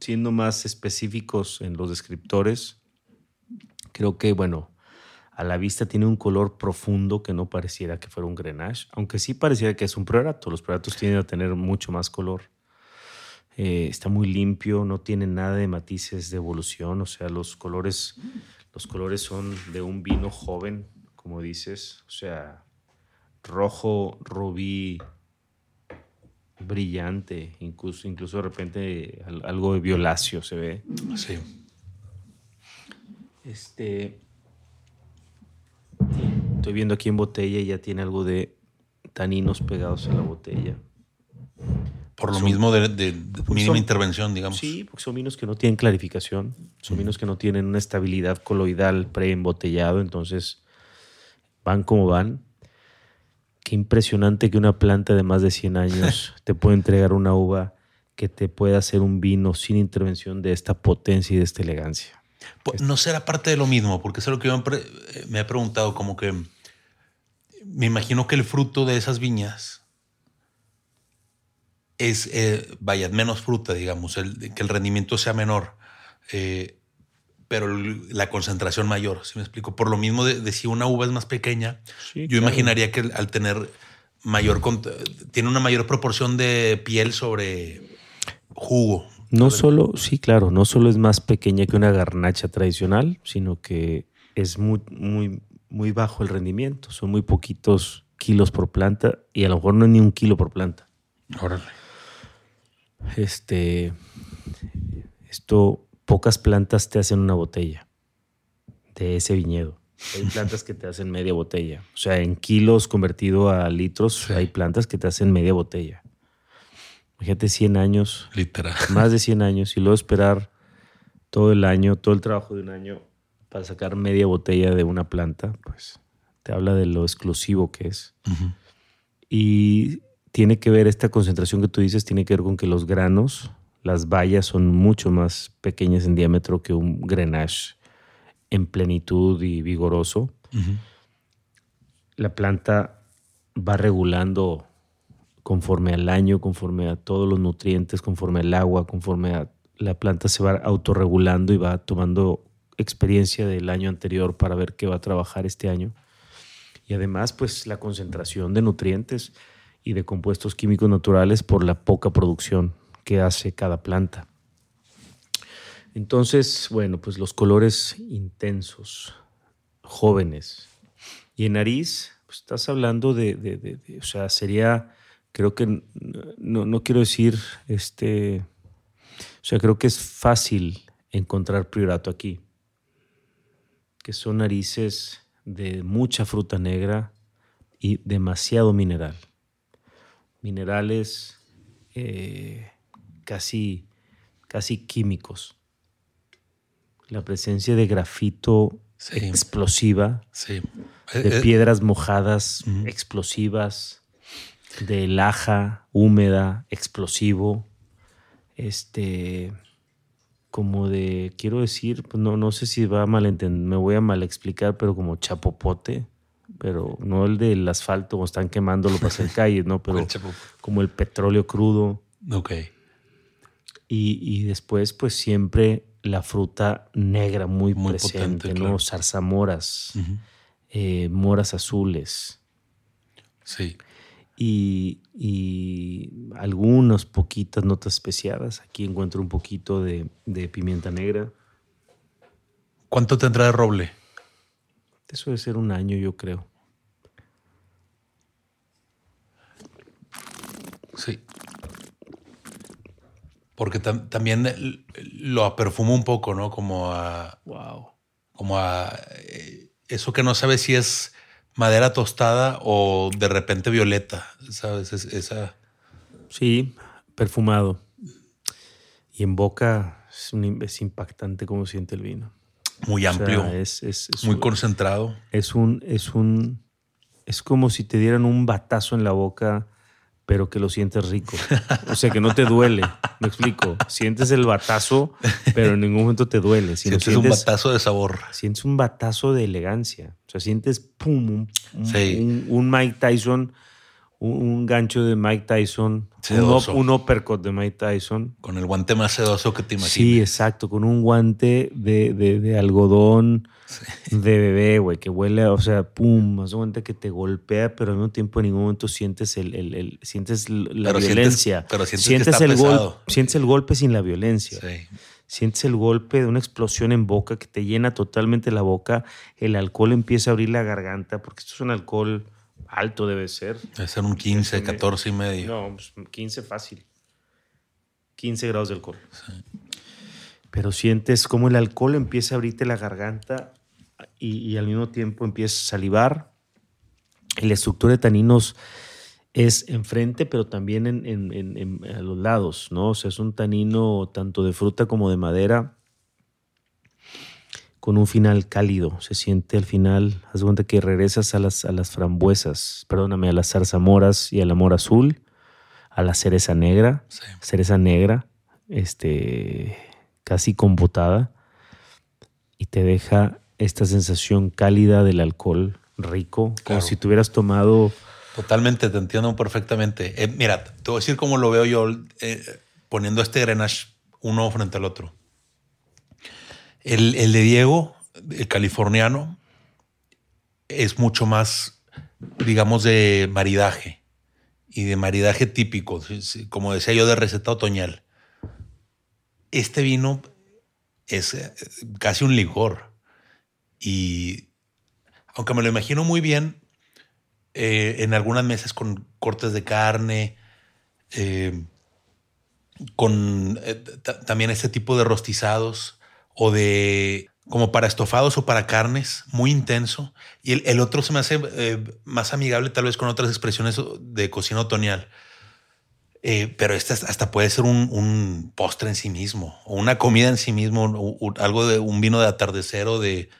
Siendo más específicos en los descriptores, creo que, bueno, a la vista tiene un color profundo que no pareciera que fuera un Grenache, aunque sí pareciera que es un priorato. Los prioratos tienden a tener mucho más color. Eh, está muy limpio, no tiene nada de matices de evolución, o sea, los colores, los colores son de un vino joven, como dices, o sea, rojo, rubí, brillante, incluso, incluso de repente al- algo de violáceo se ve. Sí. Este. Estoy viendo aquí en botella y ya tiene algo de taninos pegados en la botella. Por lo mismo de, de, mínima intervención, digamos. Sí, porque son vinos que no tienen clarificación, son vinos que no tienen una estabilidad coloidal preembotellado, entonces van como van. Qué impresionante que una planta de más de 100 años [laughs] te pueda entregar una uva que te pueda hacer un vino sin intervención de esta potencia y de esta elegancia. Pues, no será parte de lo mismo, porque es lo que yo me he preguntado, como que me imagino que el fruto de esas viñas es, eh, vaya, menos fruta, digamos, el, que el rendimiento sea menor, eh, pero la concentración mayor, si me explico. Por lo mismo de, si una uva es más pequeña, yo imaginaría que al tener mayor, tiene una mayor proporción de piel sobre jugo. No solo, sí, claro, no solo es más pequeña que una garnacha tradicional, sino que es muy, muy, muy bajo el rendimiento. Son muy poquitos kilos por planta y a lo mejor no es ni un kilo por planta. Órale. Este, esto, pocas plantas te hacen una botella de ese viñedo. Hay plantas que te hacen media botella. O sea, en kilos convertido a litros, hay plantas que te hacen media botella. Fíjate, 100 años. Literal. [laughs] Más de 100 años y luego esperar todo el año, todo el trabajo de un año para sacar media botella de una planta, pues te habla de lo exclusivo que es. Y tiene que ver, esta concentración que tú dices, tiene que ver con que los granos, las bayas son mucho más pequeñas en diámetro que un grenache en plenitud y vigoroso. La planta va regulando conforme al año, conforme a todos los nutrientes, conforme al agua, conforme a la planta se va autorregulando y va tomando experiencia del año anterior para ver qué va a trabajar este año. Y además, pues la concentración de nutrientes y de compuestos químicos naturales por la poca producción que hace cada planta. Entonces, bueno, pues los colores intensos, jóvenes. Y en nariz, pues estás hablando de, o sea, sería, creo que, no, no quiero decir, este, o sea, creo que es fácil encontrar priorato aquí que son narices de mucha fruta negra y demasiado mineral. Minerales eh, casi, casi químicos. La presencia de grafito explosiva, de eh, eh. piedras mojadas explosivas, de laja húmeda explosivo, este, como de, quiero decir, pues no, no sé si va a malentender, me voy a mal explicar, pero como chapopote, pero no el del asfalto, como están quemándolo para hacer [laughs] calles, ¿no? Pero como el petróleo crudo. Ok. Y, y, después, pues siempre la fruta negra muy, presente, ¿no? Zarzamoras, eh, moras azules. Sí y, y algunas poquitas notas especiadas. Aquí encuentro un poquito de, pimienta negra. ¿Cuánto tendrá de roble? Eso debe ser un año, yo creo. Sí. Porque también lo aperfumo un poco, ¿no? Como a. Wow. Como a. Eh, eso que no sabes si es madera tostada o de repente violeta, ¿sabes? esa. Sí, perfumado. Y en boca es, impactante cómo siente el vino. Muy amplio. es, muy concentrado. Es un, es un. Es como si te dieran un batazo en la boca pero que lo sientes rico. O sea, que no te duele. Me explico. Sientes el batazo, pero en ningún momento te duele. sientes, un batazo de sabor. Sientes un batazo de elegancia. O sea, sientes pum, un, Mike Tyson, un, gancho de Mike Tyson, un, uppercut de Mike Tyson. Con el guante más sedoso que te imaginas. Sí, exacto. Con un guante de, de algodón de bebé, güey, que huele, o sea, pum, más cuenta que te golpea, pero al mismo tiempo en ningún momento sientes el, el, sientes la violencia. pero sientes, el golpe, sientes el golpe sin la violencia. Sientes el golpe de una explosión en boca que te llena totalmente la boca. El alcohol empieza a abrir la garganta, porque esto es un alcohol alto, debe ser. Debe ser un 15, 14 y medio. No, pues 15 fácil. 15 grados de alcohol. Pero sientes como el alcohol empieza a abrirte la garganta y, al mismo tiempo empiezas a salivar. Y la estructura de taninos es enfrente, pero también en, a los lados, ¿no? O sea, es un tanino tanto de fruta como de madera con un final cálido. Se siente al final, haz cuenta que regresas a las, a las frambuesas, perdóname, a las zarzamoras y al amor azul, a la cereza negra, cereza negra, este, casi computada, y te deja esta sensación cálida del alcohol rico, como si tuvieras tomado... Totalmente, te entiendo perfectamente. Eh, mira, te voy a decir cómo lo veo yo eh, poniendo este Grenache uno frente al otro. El, el, de Diego, el californiano, es mucho más, digamos, de maridaje y de maridaje típico, como decía yo, de receta otoñal. Este vino es eh, casi un licor y aunque me lo imagino muy bien, eh, en algunas mesas con cortes de carne, eh, con también este tipo de rostizados o de como para estofados o para carnes, muy intenso. Y el, otro se me hace eh, más amigable tal vez con otras expresiones de cocina otoñal. Eh, pero este hasta puede ser un, postre en sí mismo, o una comida en sí mismo, algo de un vino de atardecer o de,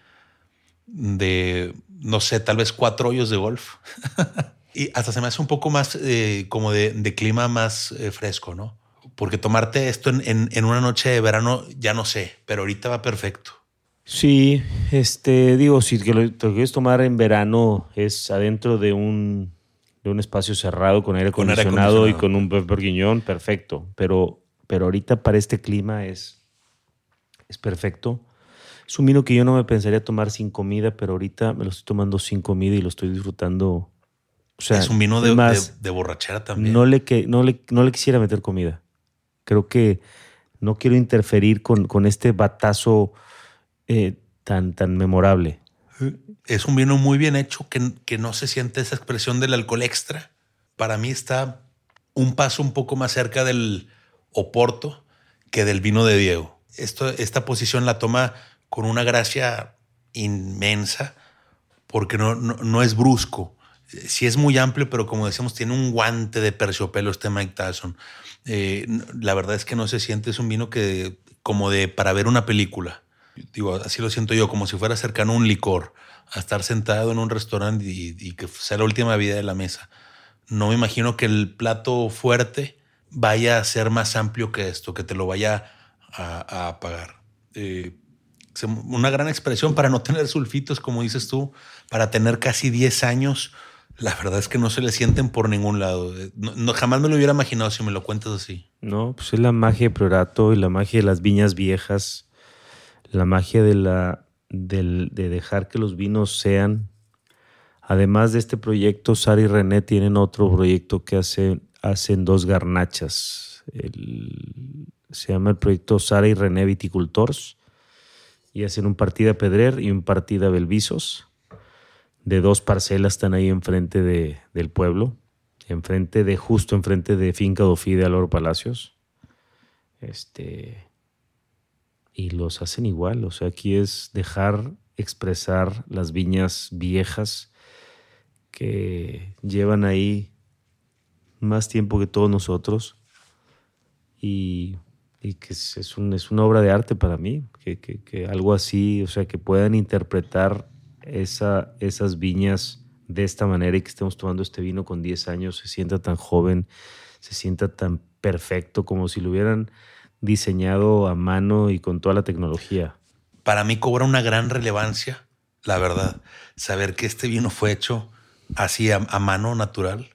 de, no sé, tal vez cuatro hoyos de golf. [laughs] y hasta se me hace un poco más eh, como de, clima más fresco, ¿no? Porque tomarte esto en, una noche de verano, ya no sé, pero ahorita va perfecto. Sí, este, digo, si que lo, quieres tomar en verano es adentro de un, de un espacio cerrado con aire acondicionado, y con un guiñón, perfecto. Pero, pero ahorita para este clima es, es perfecto. Es un vino que yo no me pensaría tomar sin comida, pero ahorita me lo estoy tomando sin comida y lo estoy disfrutando. O sea, es un vino de, de, borrachera también. No le, que, no, le, no le quisiera meter comida. Creo que no quiero interferir con, con este batazo eh, tan, tan memorable. Es un vino muy bien hecho que, que no se siente esa expresión del alcohol extra. Para mí está un paso un poco más cerca del Oporto que del vino de Diego. Esto, esta posición la toma con una gracia inmensa porque no, no, es brusco. Sí es muy amplio, pero como decíamos, tiene un guante de terciopelo este Mike Tyson. Eh, la verdad es que no se siente, es un vino que como de para ver una película. Digo, así lo siento yo, como si fuera cercano a un licor, a estar sentado en un restaurante y, que sea la última vida de la mesa. No me imagino que el plato fuerte vaya a ser más amplio que esto, que te lo vaya a, a pagar. Eh, una gran expresión para no tener sulfitos, como dices tú, para tener casi 10 años la verdad es que no se le sienten por ningún lado. Eh, jamás me lo hubiera imaginado si me lo cuentas así. No, pues es la magia de Priorato y la magia de las viñas viejas, la magia de, la, de, dejar que los vinos sean. Además de este proyecto, Sara y René tienen otro proyecto que hace, hacen dos garnachas. se llama el proyecto Sara y René Viticultors y hacen un partida Pedrer y un partida Belvisos de dos parcelas están ahí enfrente de, del pueblo, enfrente de, justo enfrente de Finca Dofí de Aloro Palacios. Este, y los hacen igual, o sea, aquí es dejar expresar las viñas viejas que llevan ahí más tiempo que todos nosotros y, que es, es, es, una obra de arte para mí, que, que algo así, o sea, que puedan interpretar esa, esas viñas de esta manera y que estemos tomando este vino con 10 años se sienta tan joven, se sienta tan perfecto como si lo hubieran diseñado a mano y con toda la tecnología. Para mí cobra una gran relevancia, la verdad, saber que este vino fue hecho así a, mano natural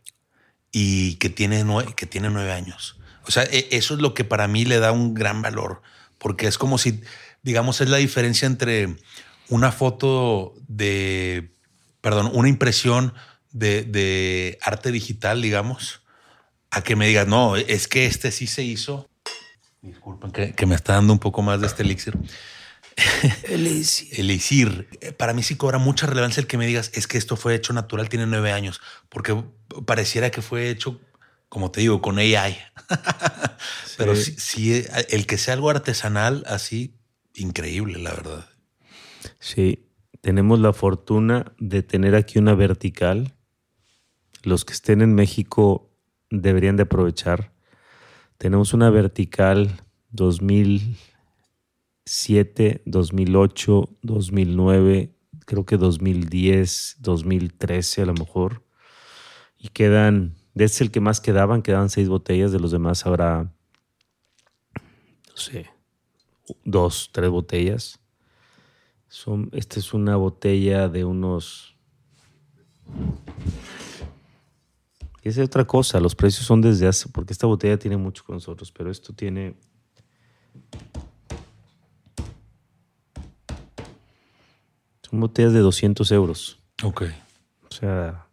y que tiene, nueve, que tiene nueve años. O sea, e, eso es lo que para mí le da un gran valor, porque es como si, digamos, es la diferencia entre una foto de, perdón, una impresión de, arte digital, digamos, a que me digas, no, es que este sí se hizo. Disculpen que, me está dando un poco más de este elixir. [laughs] Elixir. elixir. Para mí sí cobra mucha relevancia el que me digas, es que esto fue hecho natural, tiene nueve años, porque pareciera que fue hecho, como te digo, con AI. [laughs] Pero sí, sí, el que sea algo artesanal así, increíble, la verdad. Sí, tenemos la fortuna de tener aquí una vertical. los que estén en México deberían de aprovechar. Tenemos una vertical 2007, 2008, 2009, creo que 2010, 2013 a lo mejor. Y quedan, de ese el que más quedaban, quedaban seis botellas, de los demás habrá, no sé, dos, tres botellas. Son, esta es una botella de unos... Esa es otra cosa, los precios son desde hace, porque esta botella tiene mucho con nosotros, pero esto tiene... Son botellas de 200 euros. Ok. O sea,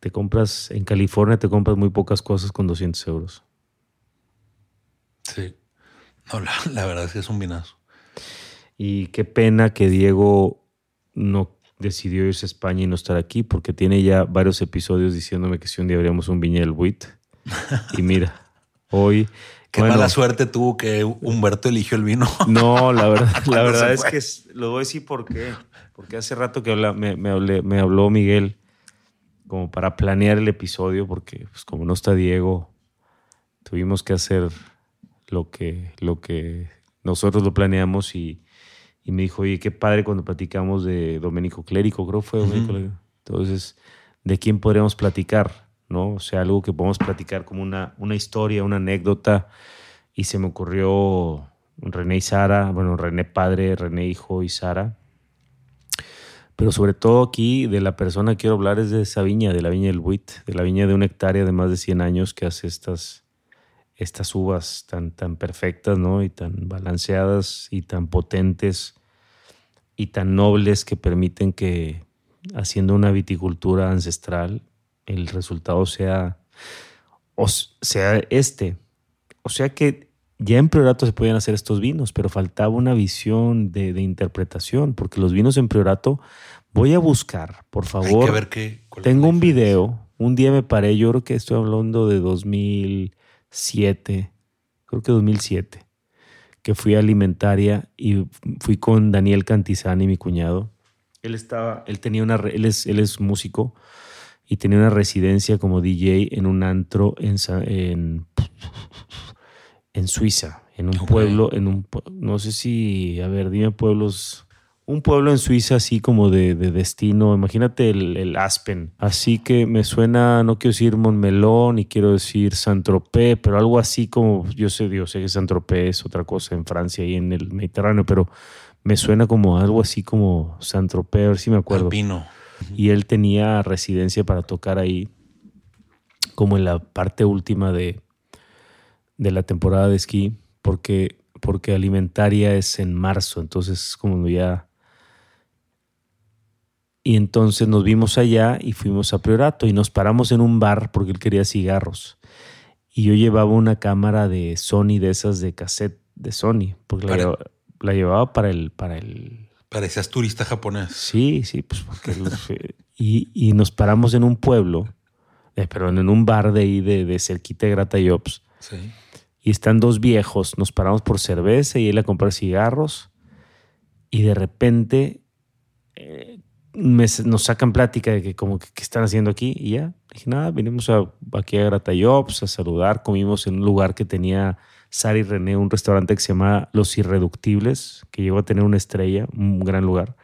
te compras, en California te compras muy pocas cosas con 200 euros. Sí. [laughs] No, la, la verdad es que es un vinazo. Y qué pena que Diego no decidió irse a España y no estar aquí, porque tiene ya varios episodios diciéndome que si un día abríamos un viñel buit. [laughs] Y mira, hoy. Qué bueno, mala suerte tuvo que Humberto eligió el vino. [laughs] No, la verdad, la verdad es que lo voy a decir por qué. Porque hace rato que habla- me, me hablé- me habló Miguel como para planear el episodio, porque pues, como no está Diego, tuvimos que hacer lo que, lo que nosotros lo planeamos y, y me dijo, oye, qué padre cuando platicamos de Domenico Clérico, creo que fue Domenico Clérico. Entonces, ¿de quién podríamos platicar? ¿No? O sea, algo que podemos platicar como una, una historia, una anécdota. Y se me ocurrió René y Sara, bueno, René padre, René hijo y Sara. Pero sobre todo aquí de la persona que quiero hablar es de esa viña, de la viña del Buit, de la viña de una hectárea de más de 100 años que hace estas, estas uvas tan, tan perfectas, ¿no? Y tan balanceadas y tan potentes y tan nobles que permiten que haciendo una viticultura ancestral el resultado sea, o sea este. O sea que ya en Priorato se podían hacer estos vinos, pero faltaba una visión de, de interpretación, porque los vinos en Priorato, voy a buscar, por Hay favor. que ver qué. Tengo un video, un día me paré, yo creo que estoy hablando de 2007, creo que 2007, que fui a Alimentaria y fui con Daniel Cantizani, mi cuñado. Él estaba, él tenía una, él es, él es músico y tenía una residencia como DJ en un antro en, en, en Suiza, en un pueblo, en un, no sé si, a ver, dime pueblos, un pueblo en Suiza así como de, de destino, imagínate el, el Aspen, así que me suena, no quiero decir Montmelón y quiero decir Saint-Tropez, pero algo así como, yo sé, yo sé que Saint-Tropez es otra cosa en Francia y en el Mediterráneo, pero me suena como algo así como Saint-Tropez, a ver si me acuerdo. Alpino. y él tenía residencia para tocar ahí como en la parte última de, de la temporada de esquí porque, porque alimentaria es en marzo, entonces como ya... Y entonces nos vimos allá y fuimos a Priorato y nos paramos en un bar porque él quería cigarros. Y yo llevaba una cámara de Sony, de esas de cassette de Sony, porque la, Para- lleva- la llevaba para el, para el, Parecías turista japonés. Sí, sí, pues porque los- eh, y, y nos paramos en un pueblo, eh, perdón, en un bar de ahí de, de cerquita de Grata Jobs, Sí. y están dos viejos, nos paramos por cerveza y él a comprar cigarros, y de repente eh, me- nos sacan plática de que como que qué están haciendo aquí, y ya, dije, nada, vinimos a, aquí a Grata Jobs a saludar, comimos en un lugar que tenía Sara y René, un restaurante que se llama Los Irreductibles, que llegó a tener una estrella, un gran lugar.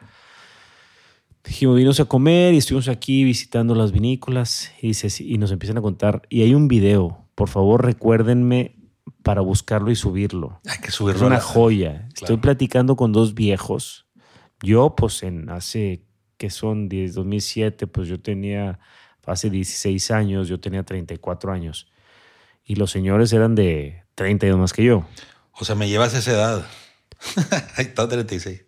Dijimos, vinimos a comer y estuvimos aquí visitando las vinícolas y, sí, y nos empiezan a contar. Y hay un video, por favor recuérdenme para buscarlo y subirlo. Hay que Es subirlo. a una joya. Estoy platicando con dos viejos. Yo, pues, en hace, que son 10, 2007, pues yo tenía, hace 16 años, yo tenía 34 años. Y los señores eran de 32 más que yo. O sea, me llevas esa edad. [laughs] Ahí está 36.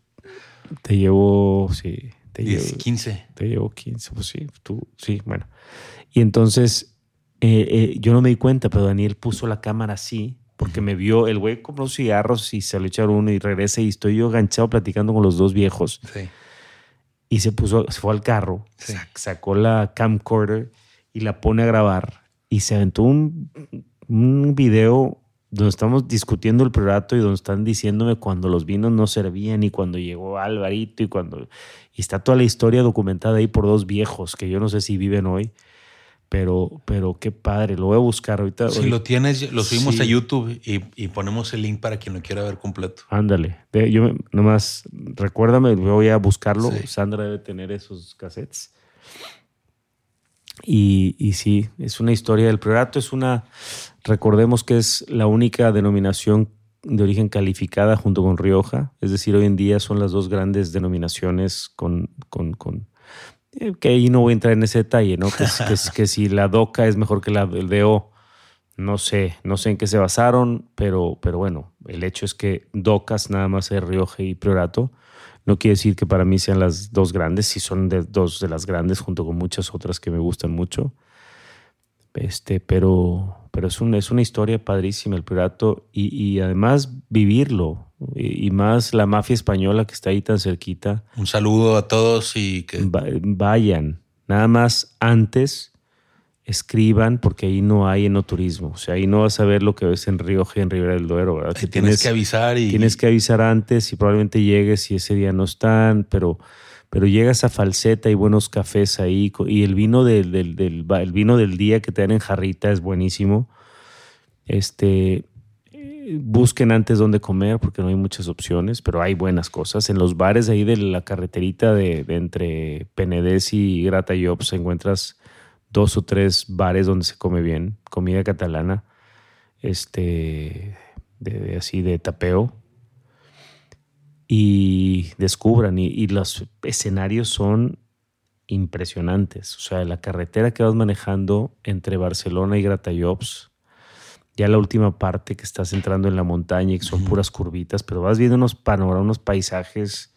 Te llevo, sí, te 10, llevo, 15. te llevo 15, pues sí, tú, sí, bueno. Y entonces, eh, eh, yo no me di cuenta, pero Daniel puso la cámara así, porque me vio, el güey compró cigarros y se lo echaron uno y regresa y estoy yo enganchado platicando con los dos viejos. Sí. Y se puso, se fue al carro, Sí. sac- sacó la camcorder y la pone a grabar y se aventó un, un video donde estamos discutiendo el priorato y donde están diciéndome cuando los vinos no servían y cuando llegó Alvarito y cuando y está toda la historia documentada ahí por dos viejos que yo no sé si viven hoy Pero, pero qué padre, lo voy a buscar ahorita. Si lo tienes, lo subimos a YouTube y, ponemos el link para quien lo quiera ver completo. Ándale. Yo nomás, recuérdame, voy a buscarlo. Sandra debe tener esos cassettes. Y, y, sí, es una historia del priorato, es una, recordemos que es la única denominación de origen calificada junto con Rioja, es decir, hoy en día son las dos grandes denominaciones con, con, con que ahí no voy a entrar en ese detalle, ¿no? Que, que, si la DOCA es mejor que la DO, no sé, no sé en qué se basaron, pero, pero bueno, el hecho es que DOCAS nada más es Rioja y Priorato. No quiere decir que para mí sean las dos grandes, si son de, dos de las grandes junto con muchas otras que me gustan mucho. Este, pero, pero es, un, es una historia padrísima el Priorato y, y además vivirlo y, más la mafia española que está ahí tan cerquita. Un saludo a todos y que... vayan, nada más antes escriban porque ahí no hay enoturismo. O sea, ahí no vas a ver lo que ves en Rioja y en Ribera del Duero, ¿verdad? Que tienes, que avisar y... Tienes que avisar antes y probablemente llegues y ese día no están, pero pero llegas a Falseta y buenos cafés ahí y el vino del, del, del, el vino del día que te dan en jarrita es buenísimo. Este, busquen antes dónde comer porque no hay muchas opciones, pero hay buenas cosas. En los bares ahí de la carreterita de, entre Penedés y Jobs encuentras dos o tres bares donde se come bien, comida catalana, este, de, así de tapeo y descubran. Y, los escenarios son impresionantes. O sea, la carretera que vas manejando entre Barcelona y Gratallops, ya la última parte que estás entrando en la montaña y que son puras curvitas, pero vas viendo unos panoramas, unos paisajes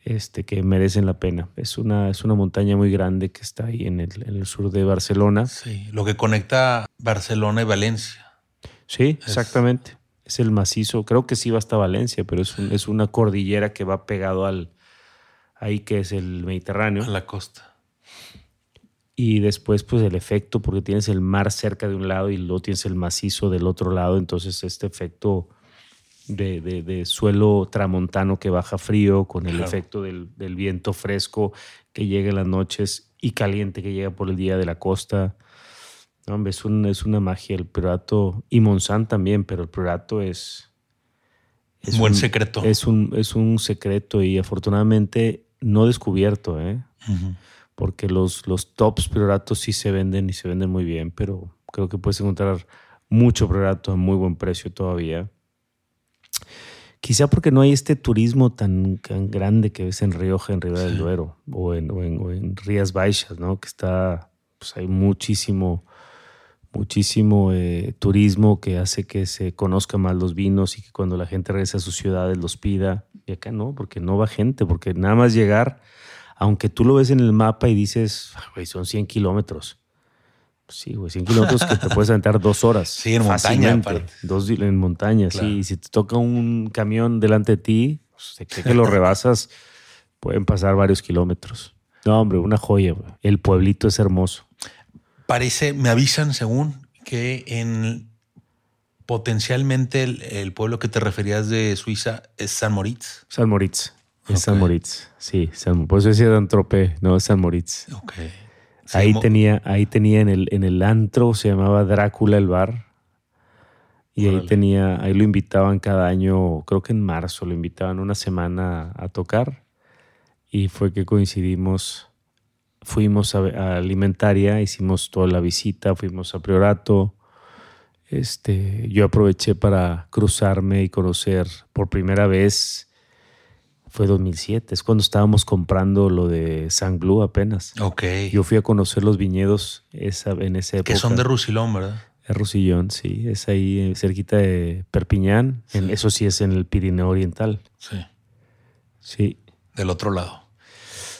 este, que merecen la pena. Es una, es una montaña muy grande que está ahí en el, en el sur de Barcelona. Sí, lo que conecta Barcelona y Valencia. Sí, exactamente es el macizo, creo que sí va hasta Valencia, pero es, es una cordillera que va pegado al, ahí que es el Mediterráneo. A la costa. Y después, pues el efecto, porque tienes el mar cerca de un lado y luego tienes el macizo del otro lado, entonces este efecto de, de, suelo tramontano que baja frío, con el efecto del, del, viento fresco que llega en las noches y caliente que llega por el día de la costa es, es una magia el Priorato y Monsanto también, pero el Priorato es... es un buen secreto. Es un, es un secreto y afortunadamente no descubierto, ¿eh? Porque los, los tops Prioratos sí se venden y se venden muy bien, pero creo que puedes encontrar mucho Priorato a muy buen precio todavía. Quizá porque no hay este turismo tan, tan grande que ves en Rioja, en Ribera del Duero o en, o en, Rías Baixas, ¿no? Que está, pues hay muchísimo muchísimo eh, turismo que hace que se conozcan más los vinos y que cuando la gente regresa a sus ciudades los pida. Y acá no, porque no va gente, porque nada más llegar, aunque tú lo ves en el mapa y dices, güey, son 100 kilómetros. Sí, güey, 100 kilómetros que te puedes aventar dos horas. Sí, en montaña, Dos en montaña, sí. Y si te toca un camión delante de ti, pues, que lo rebasas, pueden pasar varios kilómetros. No, hombre, una joya. El pueblito es hermoso parece, me avisan según que en potencialmente el, pueblo que te referías de Suiza es San Moritz. San Moritz. Es San Moritz, sí. San, por eso decía Antrope, no es San Moritz. ahí, tenía, ahí tenía en el, en el antro, se llamaba Drácula el bar. Y ahí tenía, ahí lo invitaban cada año, creo que en marzo, lo invitaban una semana a tocar. Y fue que coincidimos fuimos a, Alimentaria, hicimos toda la visita, fuimos a Priorato. Este, yo aproveché para cruzarme y conocer por primera vez. Fue 2007, es cuando estábamos comprando lo de San Glue apenas. Ok. Yo fui a conocer los viñedos esa, en esa época. Que son de Rusilón, ¿verdad? Es Rusillón, sí. Es ahí eh, cerquita de Perpiñán. eso sí es en el Pirineo Oriental. Sí. Sí. Del otro lado.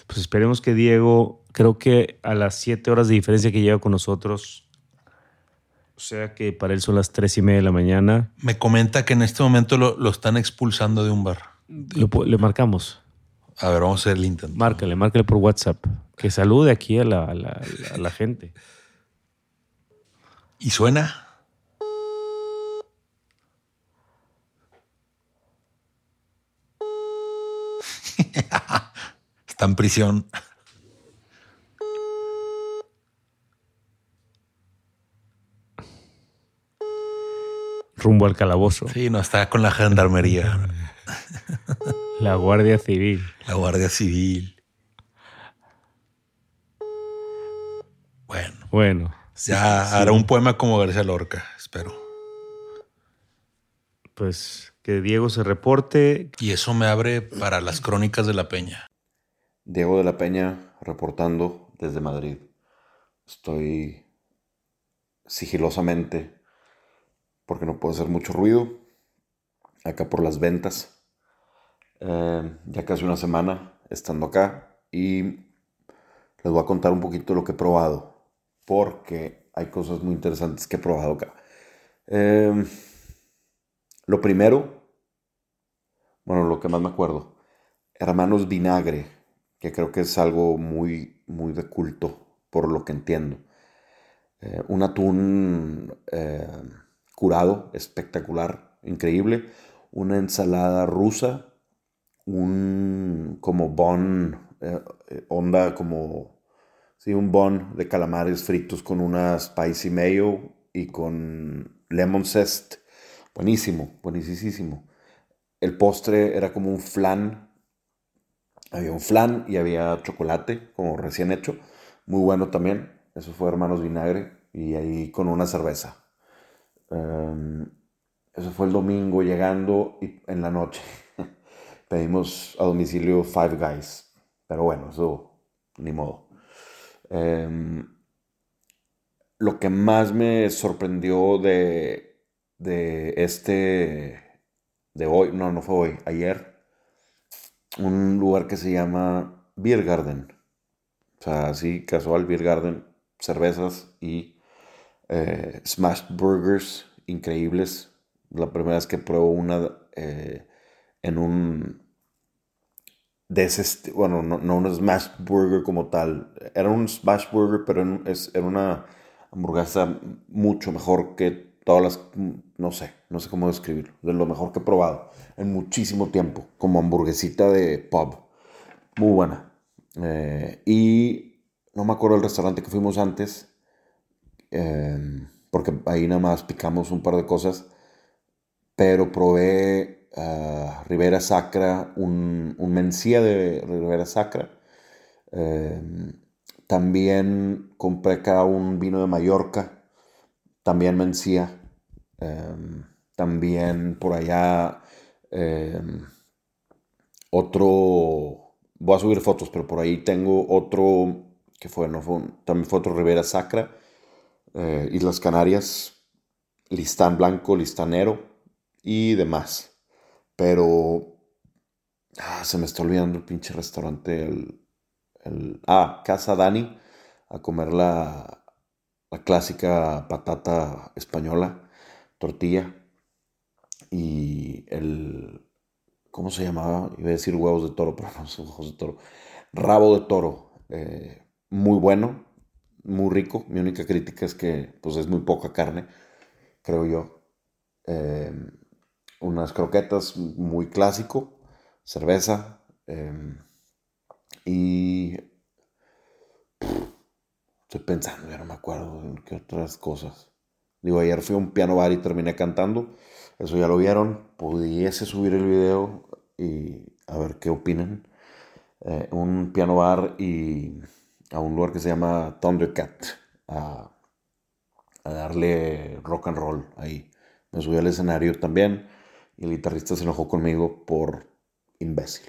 Pues esperemos que Diego creo que a las siete horas de diferencia que lleva con nosotros, o sea que para él son las tres y media de la mañana. Me comenta que en este momento lo, están expulsando de un bar. le marcamos. A ver, vamos a hacer el intento. Márcale, márcale por WhatsApp. Que salude aquí a la, a la gente. ¿Y suena? [laughs] Está en prisión. Rumbo al calabozo. Sí, no, está con la gendarmería. [laughs] La Guardia Civil. La Guardia Civil. Bueno. Bueno. Ya hará un poema como García Lorca, espero. Pues que Diego se reporte. Y eso me abre para las crónicas de la Peña. Diego de la Peña reportando desde Madrid. Estoy sigilosamente, porque no puedo hacer mucho ruido, acá por las ventas. Eh, ya casi una semana estando acá y les voy a contar un poquito lo que he probado porque hay cosas muy interesantes que he probado acá. Em, lo primero, bueno, lo que más me acuerdo, Hermanos Vinagre, que creo que es algo muy, muy de culto, por lo que entiendo. Eh, un atún eh, curado, espectacular, increíble. Una ensalada rusa, un como bon, eh, onda como Sí, un bon de calamares fritos con una spicy mayo y con lemon zest. Buenísimo, buenísimo. El postre era como un flan. Había un flan y había chocolate, como recién hecho. Muy bueno también. Eso fue Hermanos Vinagre. Y ahí con una cerveza. Em, eso fue el domingo llegando y en la noche. [laughs] Pedimos a domicilio Five Guys. Pero bueno, eso ni modo. Em, lo que más me sorprendió de, de este, de hoy, no, no fue hoy, ayer, un lugar que se llama Beer Garden. O sea, así casual, Beer Garden, cervezas y eh, smashed burgers increíbles. La primera vez que pruebo una eh, en un de ese, bueno, no, no, un smash burger como tal, era un smash burger, pero era una hamburguesa mucho mejor que todas las, no sé, no sé cómo describirlo, de lo mejor que he probado en muchísimo tiempo, como hamburguesita de pub, muy buena. Eh, y no me acuerdo el restaurante que fuimos antes, em, porque ahí nada más picamos un par de cosas, pero probé Rivera Sacra, un, un, Mencía de Rivera Sacra. Em, también compré acá un vino de Mallorca, también Mencía. Em, también por allá otro, voy a subir fotos, pero por ahí tengo otro, que fue, no fue, también fue otro Rivera Sacra, eh, Islas Canarias, Listán Blanco, Listanero y demás. Pero ah, se me está olvidando el pinche restaurante. Ah, Casa Dani. A comer la, la clásica patata española, tortilla. Y el. ¿Cómo se llamaba? Iba a decir huevos de toro, [laughs] pero no son huevos de toro. Rabo de toro. Eh, muy bueno, muy rico. Mi única crítica es que pues, es muy poca carne, creo yo. Eh, unas croquetas muy clásico, cerveza em, y estoy pensando, ya no me acuerdo de qué otras cosas. Digo, ayer fui a un piano bar y terminé cantando. Eso ya lo vieron. Pudiese subir el video y a ver qué opinan. Eh, un piano bar y a un lugar que se llama Thundercat. A, a darle rock and roll ahí. Me subí al escenario también. Y el guitarrista se enojó conmigo por imbécil.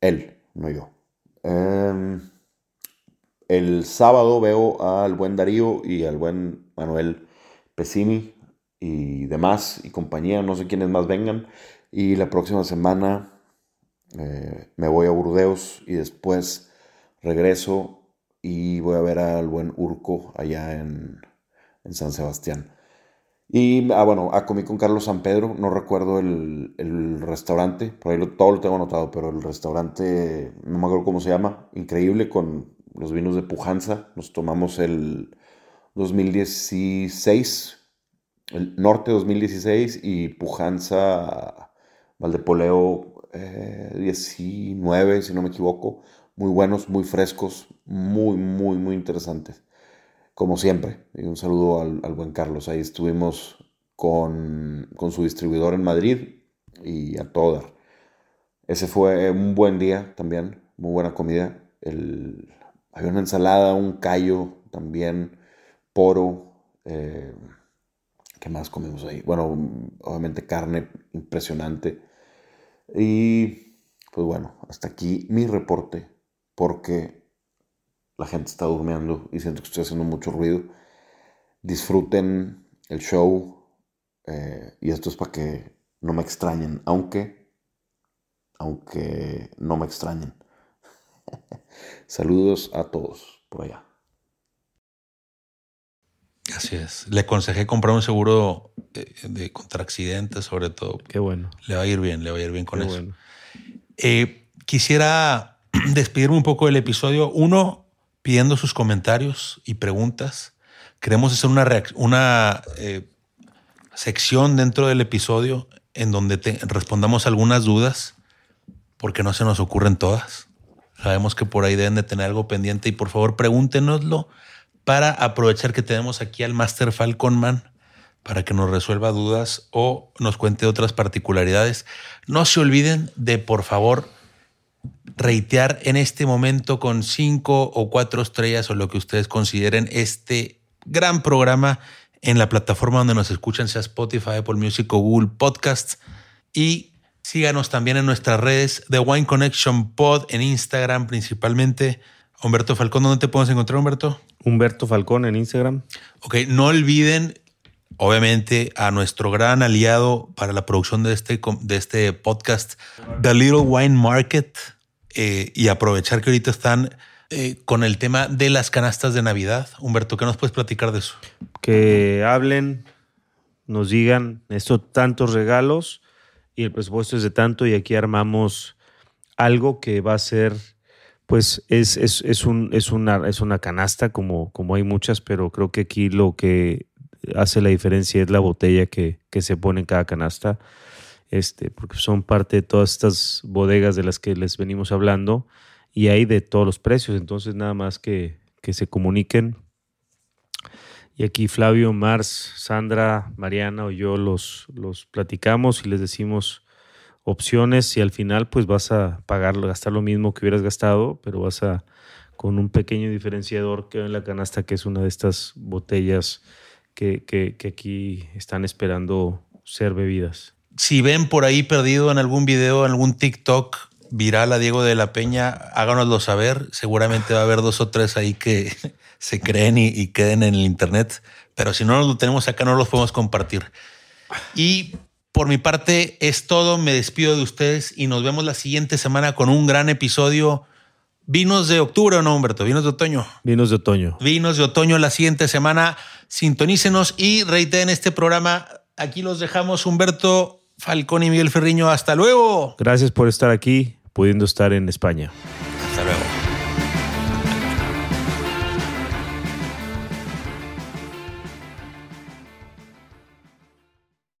Él, no yo. Em, el sábado veo al buen Darío y al buen Manuel Pesini y demás y compañía, no sé quiénes más vengan. Y la próxima semana eh, me voy a Burdeos y después regreso y voy a ver al buen Urco allá en, San Sebastián. Y, ah, bueno, a comí con Carlos San Pedro, no recuerdo el, el restaurante, por ahí todo lo tengo anotado, pero el restaurante, no me acuerdo cómo se llama, increíble, con los vinos de Pujanza. Nos tomamos el 2016, el norte 2016 y Pujanza Valdepoleo 19, eh, si no me equivoco. Muy buenos, muy frescos, muy, muy, muy interesantes como siempre. Un saludo al, buen Carlos. Ahí estuvimos con, con su distribuidor en Madrid y a todo dar. Ese fue un buen día también, muy buena comida. El, había una ensalada, un callo también, poro. Eh, ¿Qué más comimos ahí? Bueno, obviamente carne impresionante. Y pues bueno, hasta aquí mi reporte porque la gente está durmiendo y siento que estoy haciendo mucho ruido. Disfruten el show eh, y esto es para que no me extrañen, aunque, aunque no me extrañen. [laughs] Saludos a todos por allá. Así es. Le aconsejé comprar un seguro de, de, contra accidentes, sobre todo. Qué bueno. Le va a ir bien, le va a ir bien con eso. Eh, quisiera [clears throat] despedirme un poco del episodio. Uno, pidiendo sus comentarios y preguntas. Queremos hacer una, una eh, sección dentro del episodio en donde te respondamos algunas dudas, porque no se nos ocurren todas. Sabemos que por ahí deben de tener algo pendiente y por favor pregúntenoslo para aprovechar que tenemos aquí al Master Falconman para que nos resuelva dudas o nos cuente otras particularidades. No se olviden de, por favor, reitear en este momento con cinco o cuatro estrellas o lo que ustedes consideren este gran programa en la plataforma donde nos escuchan, sea Spotify, Apple Music o Google Podcasts. Y síganos también en nuestras redes de Wine Connection Pod en Instagram principalmente. Humberto Falcón, ¿dónde te podemos encontrar, Humberto? Humberto Falcón en Instagram. Ok, no olviden, obviamente, a nuestro gran aliado para la producción de este, de este podcast, The Little Wine Market, eh, y aprovechar que ahorita están eh, con el tema de las canastas de Navidad. Humberto, ¿qué nos puedes platicar de eso? Que hablen, nos digan, esto tantos regalos y el presupuesto es de tanto y aquí armamos algo que va a ser, pues es, es, es, un, es, una, es una canasta como, como hay muchas, pero creo que aquí lo que hace la diferencia es la botella que, que se pone en cada canasta, este, porque son parte de todas estas bodegas de las que les venimos hablando y hay de todos los precios, entonces nada más que, que se comuniquen. Y aquí Flavio, Mars, Sandra, Mariana o yo los, los platicamos y les decimos opciones y al final pues vas a pagar, gastar lo mismo que hubieras gastado, pero vas a con un pequeño diferenciador que en la canasta que es una de estas botellas que, que, que aquí están esperando ser bebidas. Si ven por ahí perdido en algún video, en algún TikTok, viral a Diego de la Peña, háganoslo saber. Seguramente va a haber dos o tres ahí que [laughs] se creen y, y, queden en el Internet. Pero si no lo tenemos acá, no los podemos compartir. Y por mi parte es todo. Me despido de ustedes y nos vemos la siguiente semana con un gran episodio. Vinos de octubre o no, Humberto? Vinos de otoño. Vinos de otoño. Vinos de otoño la siguiente semana. Sintonícenos y reiteren este programa. Aquí los dejamos, Humberto Falcón y Miguel Ferriño. Hasta luego. Gracias por estar aquí pudiendo estar en España. Hasta luego.